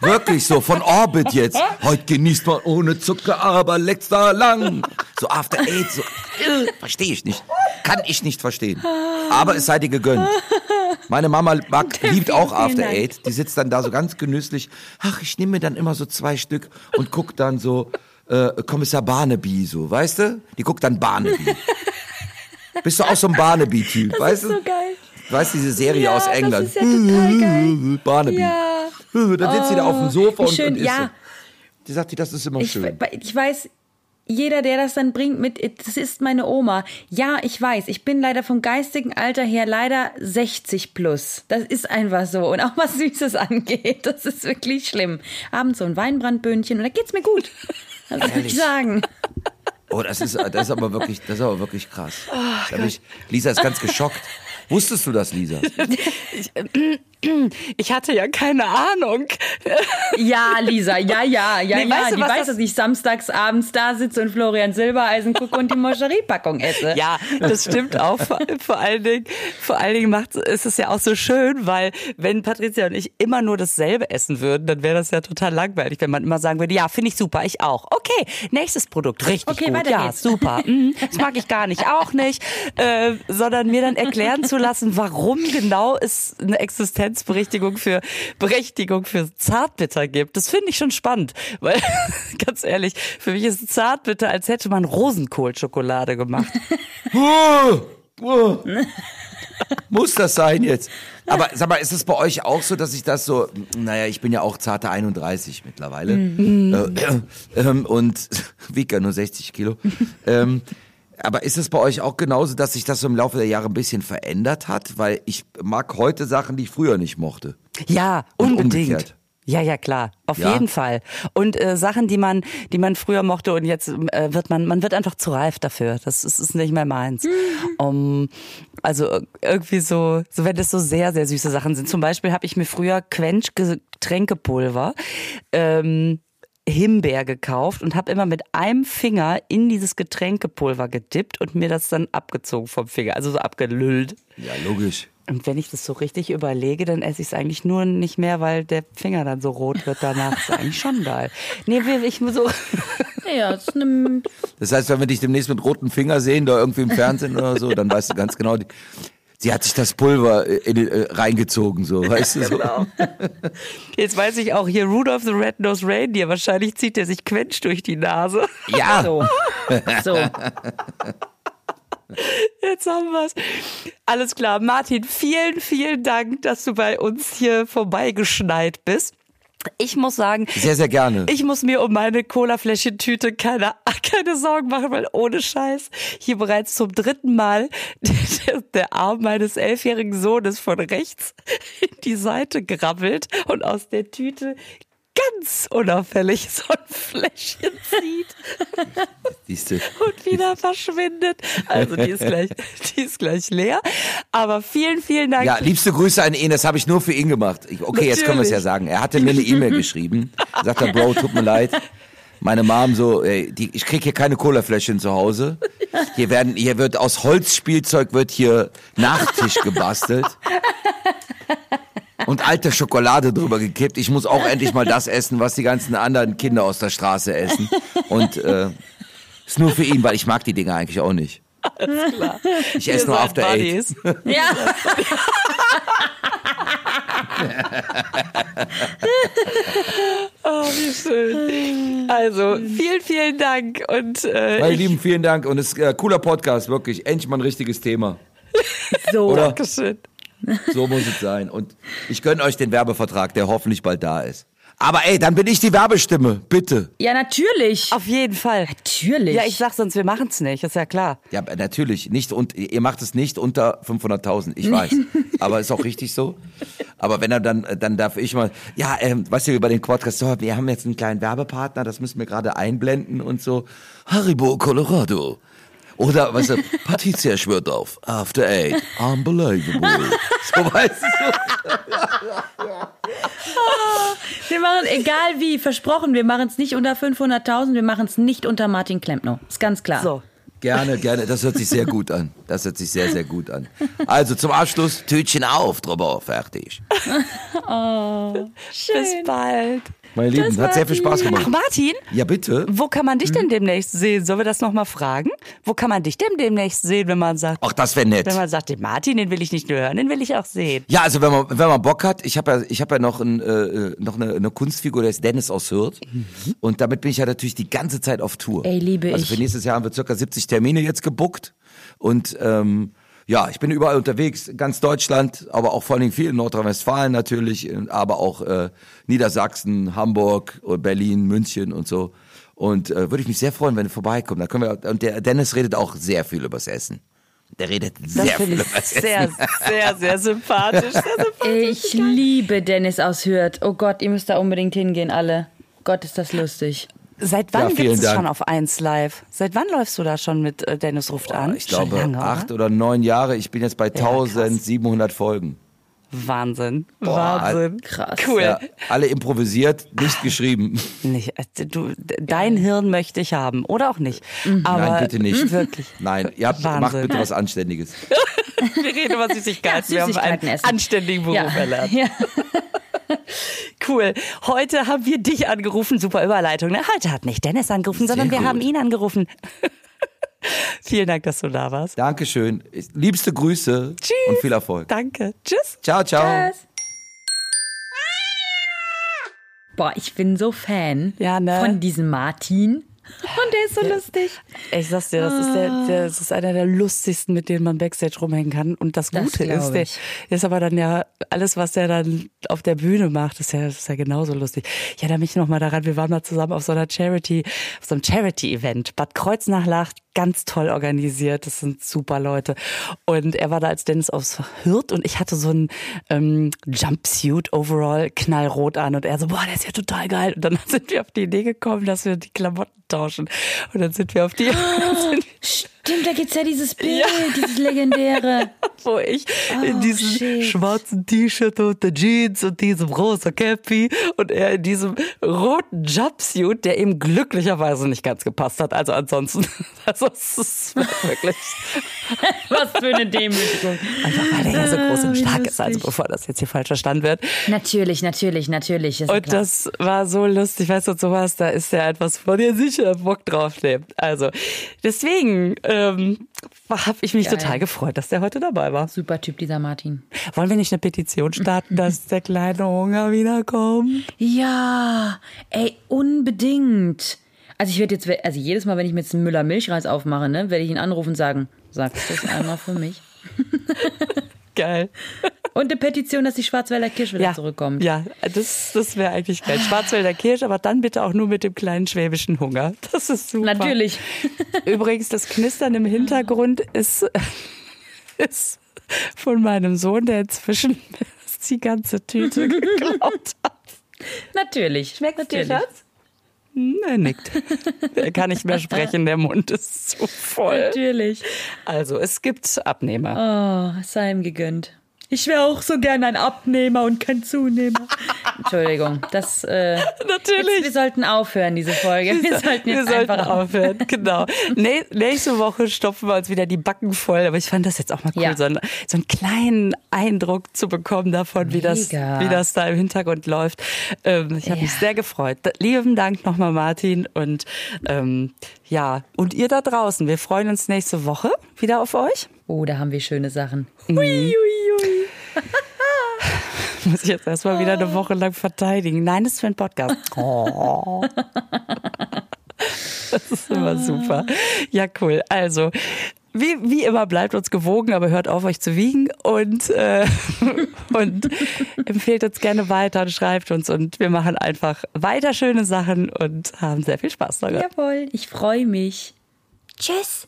Wirklich so, von Orbit jetzt. Heute genießt man ohne Zucker, aber letzter lang. So After Eight, so, äh, verstehe ich nicht. Kann ich nicht verstehen. Aber es sei dir gegönnt. Meine Mama mag, liebt auch After. Eight. Die sitzt dann da so ganz genüsslich. Ach, ich nehme mir dann immer so zwei Stück und guck dann so äh, Kommissar Barnaby so, weißt du? Die guckt dann Barnaby. Bist du auch so ein Barnaby-Typ, weißt ist du? so geil. Weißt du, diese Serie Ja, aus das England? ist ja total geil. Barnaby. Ja. Dann sitzt sie da auf dem Sofa und, schön, und isst. ja. so. Die sagt, die, das ist immer Ich, schön. ich weiß, jeder, der das dann bringt mit, das ist meine Oma. Ja, ich weiß, ich bin leider vom geistigen Alter her leider 60 plus. Das ist einfach so. Und auch was Süßes angeht, das ist wirklich schlimm. Abends so ein Weinbrandböhnchen und da geht's mir gut. Das muss ich sagen. Oh, das ist, das ist aber wirklich, das ist aber wirklich krass. Oh ich, Lisa ist ganz geschockt. Wusstest du das, Lisa? Ich hatte ja keine Ahnung. Ja, Lisa, ja, ja, ja, Nee, ja. weißt du, die was weiß, das- dass ich samstags abends da sitze und Florian Silbereisen gucke und die Moscherie-Packung esse. Ja, das stimmt auch. Vor, vor allen Dingen, vor allen Dingen macht, ist es ja auch so schön, weil wenn Patricia und ich immer nur dasselbe essen würden, dann wäre das ja total langweilig, wenn man immer sagen würde, ja, finde ich super, ich auch. Okay, nächstes Produkt, richtig Okay, gut, weiter ja, geht's. super. Mhm, das mag ich gar nicht, auch nicht, äh, sondern mir dann erklären zu lassen, warum genau es eine Existenzberechtigung für Berechtigung für Zartbitter gibt. Das finde ich schon spannend, weil ganz ehrlich, für mich ist Zartbitter, als hätte man Rosenkohlschokolade gemacht. Oh, oh. Muss das sein jetzt? Aber sag mal, ist es bei euch auch so, dass ich das so, naja, ich bin ja auch zarte 31 mittlerweile äh, ähm, und wiege ja nur 60 Kilo. ähm, aber ist es bei euch auch genauso, dass sich das so im Laufe der Jahre ein bisschen verändert hat? Weil ich mag heute Sachen, die ich früher nicht mochte. Ja, Und unbedingt. umgekehrt. Ja, ja, klar, auf Ja? jeden Fall. Und äh, Sachen, die man, die man früher mochte und jetzt äh, wird man, man wird einfach zu reif dafür. Das ist, ist nicht mehr meins. Um, also irgendwie so, so wenn das so sehr, sehr süße Sachen sind. Zum Beispiel habe ich mir früher Quench Getränkepulver. Ähm, Himbeer gekauft und habe immer mit einem Finger in dieses Getränkepulver gedippt und mir das dann abgezogen vom Finger, also so abgelüllt. Ja, logisch. Und wenn ich das so richtig überlege, dann esse ich es eigentlich nur nicht mehr, weil der Finger dann so rot wird danach. ist eigentlich schon geil. Nee, will ich so. Ja, das ist eine, Das heißt, wenn wir dich demnächst mit rotem Finger sehen, da irgendwie im Fernsehen oder so, dann weißt du ganz genau, die, sie hat sich das Pulver in, in, äh, reingezogen, so, weißt du so. Jetzt weiß ich auch hier Rudolph the Red-Nosed Reindeer. Wahrscheinlich zieht er sich Quench durch die Nase. Ja, so. So. Jetzt haben wir's. Alles klar. Martin, vielen, vielen Dank, dass du bei uns hier vorbeigeschneit bist. Ich muss sagen, sehr, sehr gerne. Ich muss mir um meine Colafläschentüte keine, keine Sorgen machen, weil ohne Scheiß hier bereits zum dritten Mal der, der Arm meines elfjährigen Sohnes von rechts in die Seite grabbelt und aus der Tüte ganz unauffällig so ein Fläschchen zieht und wieder verschwindet. Also die ist gleich, die ist gleich leer. Aber vielen, vielen Dank. Ja, liebste Grüße an ihn, das habe ich nur für ihn gemacht. Ich, okay, jetzt können wir es ja Natürlich. sagen. Er hatte mir eine E-Mail geschrieben. Sagt er, Bro, tut mir leid. Meine Mom so, ey, die, ich krieg hier keine Colafläschchen zu Hause. Hier werden, hier wird aus Holzspielzeug wird hier Nachtisch gebastelt. Und alte Schokolade drüber gekippt. Ich muss auch endlich mal das essen, was die ganzen anderen Kinder aus der Straße essen. Und äh, ist nur für ihn, weil ich mag die Dinger eigentlich auch nicht. Ich esse nur After Eight. Ja. Oh, wie schön. Also, vielen, vielen Dank und äh, Meine Lieben, vielen Dank. Und es ist äh, cooler Podcast, wirklich. Endlich mal ein richtiges Thema. So. Oder? Dankeschön. So muss es sein. Und ich gönne euch den Werbevertrag, der hoffentlich bald da ist. Aber ey, dann bin ich die Werbestimme, bitte. Ja, natürlich. Auf jeden Fall. Natürlich. Ja, ich sag sonst, wir machen's nicht, ist ja klar. Ja, natürlich. Nicht und ihr macht es nicht unter 500.000, ich weiß. aber ist auch richtig so. Aber wenn er dann, dann darf ich mal, ja, ähm, weißt du, über den Podcast, so, wir haben jetzt einen kleinen Werbepartner, das müssen wir gerade einblenden und so. Haribo Colorado. Oder, weißt du, Patricia schwört auf. After Eight. Unbelievable. So, weißt du. Wir machen, egal wie, versprochen, wir machen es nicht unter 500.000, wir machen es nicht unter Martin Klempner. Ist ganz klar. So. Gerne, gerne. Das hört sich sehr gut an. Das hört sich sehr, sehr gut an. Also zum Abschluss, Tütchen auf, drüber, fertig. Bis bald. Meine Lieben, hat sehr viel Spaß Ach, gemacht. Martin, Ja, bitte. wo kann man dich Mhm. denn demnächst sehen? Sollen wir das nochmal fragen? Wo kann man dich denn demnächst sehen, wenn man sagt, Ach, das wäre nett. wenn man sagt, den Martin, den will ich nicht nur hören, den will ich auch sehen. Ja, also wenn man, wenn man Bock hat, ich habe ja, ich hab ja noch, ein, äh, noch eine, eine Kunstfigur, der ist Dennis aus Hürth. Und damit bin ich ja natürlich die ganze Zeit auf Tour. Ey, liebe Also ich. für nächstes Jahr haben wir circa 70 Termine jetzt gebuckt. Und ähm, ja, ich bin überall unterwegs, ganz Deutschland, aber auch vor allen Dingen viel in Nordrhein-Westfalen natürlich, aber auch äh, Niedersachsen, Hamburg, äh, Berlin, München und so. Und äh, würde ich mich sehr freuen, wenn ihr vorbeikommt. Da können wir, und der Dennis redet auch sehr viel übers Essen. Der redet Das sehr viel finde ich übers Essen. sehr, sehr, sehr sympathisch. Sehr sympathisch. Ich liebe Dennis aus Hürth. Oh Gott, ihr müsst da unbedingt hingehen, alle. Gott, ist das lustig. Seit wann Ja, gibt es Dank. schon auf 1 Live? Seit wann läufst du da schon mit äh, Dennis ruft an? Ich Schon glaube, lange, oder? acht oder neun Jahre. Ich bin jetzt bei krass. 1700 Folgen. Wahnsinn. Wahnsinn. krass. Cool. Ja, alle improvisiert, nicht geschrieben. Nicht, äh, du, dein Hirn möchte ich haben. Oder auch nicht. Aber Nein, bitte nicht. Wirklich. Nein, ihr habt, macht Wahnsinn. bitte was Anständiges. Wir reden über Süßigkeiten. Wir haben Süßigkeiten einen essen. anständigen Beruf Ja. erlernt. Ja. Cool. Heute haben wir dich angerufen. Super Überleitung. Ne? Heute hat nicht Dennis angerufen, sondern wir gut. haben ihn angerufen. Vielen Dank, dass du da warst. Dankeschön. Liebste Grüße Tschüss. und viel Erfolg. Danke. Tschüss. Ciao, ciao. Tschüss. Boah, ich bin so Fan Ja, ne? von diesem Martin. Und der ist so lustig. Ich sag's dir, das ist, der, der, das ist einer der lustigsten, mit denen man Backstage rumhängen kann. Und das Das Gute glaub ist, der ich. ist aber dann ja, alles, was der dann auf der Bühne macht, ist ja, ist ja genauso lustig. Ich erinnere mich noch mal daran, wir waren mal zusammen auf so einer Charity, auf so einem Charity-Event. Bad Kreuznach lacht, ganz toll organisiert. Das sind super Leute. Und er war da als Dennis aus Hürth und ich hatte so ein ähm, Jumpsuit overall knallrot an und er so, boah, der ist ja total geil. Und dann sind wir auf die Idee gekommen, dass wir die Klamotten tauschen. Und dann sind wir auf die, sind Stimmt, da gibt's ja dieses Bild, dieses legendäre. wo ich in Oh, diesem shit. schwarzen T-Shirt und der Jeans und diesem rosa Cappy und er in diesem roten Jumpsuit, der ihm glücklicherweise nicht ganz gepasst hat. Also ansonsten, also es ist wirklich Was für eine Demütigung. einfach, weil er ja so groß und Ah, stark ist, also bevor das jetzt hier falsch verstanden wird. Natürlich, natürlich, natürlich. Ist Und klar. das war so lustig, weißt du, sowas, da ist ja etwas von dir sicher Bock drauf nimmt. Also deswegen ähm, habe ich mich Geil. total gefreut, dass der heute dabei war. Super Typ, dieser Martin. Wollen wir nicht eine Petition starten, dass der kleine Hunger wiederkommt? Ja, ey, unbedingt. Also ich werde jetzt, also jedes Mal, wenn ich mir jetzt einen Müller Milchreis aufmache, ne, werde ich ihn anrufen und sagen, sagst du das einmal für mich? Geil. Und eine Petition, dass die Schwarzwälder Kirsch wieder zurückkommt. Ja, das, das wäre eigentlich geil. Schwarzwälder Kirsch, aber dann bitte auch nur mit dem kleinen schwäbischen Hunger. Das ist super. Natürlich. Übrigens, das Knistern im Hintergrund ist, ist von meinem Sohn, der inzwischen die ganze Tüte geklaut hat. Natürlich. Natürlich. Hm, Er nickt. Er kann nicht mehr sprechen, der Mund ist zu voll. Natürlich. Also, es gibt Abnehmer. Oh, sei ihm gegönnt. Ich wäre auch so gern ein Abnehmer und kein Zunehmer. Entschuldigung, das äh, Natürlich. Jetzt, wir sollten aufhören, diese Folge. Wir sollten wir jetzt sollten einfach aufhören. Genau. Nä- nächste Woche stopfen wir uns wieder die Backen voll. Aber ich fand das jetzt auch mal cool, Ja. so, einen, so einen kleinen Eindruck zu bekommen davon, wie das, wie das da im Hintergrund läuft. Ähm, ich habe mich Ja. sehr gefreut. Lieben Dank nochmal, Martin. Und ähm, ja, und ihr da draußen. Wir freuen uns nächste Woche wieder auf euch. Oh, da haben wir schöne Sachen. Muss ich jetzt erstmal wieder eine Woche lang verteidigen. Nein, das ist für einen Podcast. Oh. Das ist immer super. Ja, cool. Also, wie, wie immer, bleibt uns gewogen, aber hört auf, euch zu wiegen und, äh, und empfehlt uns gerne weiter und schreibt uns und wir machen einfach weiter schöne Sachen und haben sehr viel Spaß daran. Jawohl, ich freue mich. Tschüss.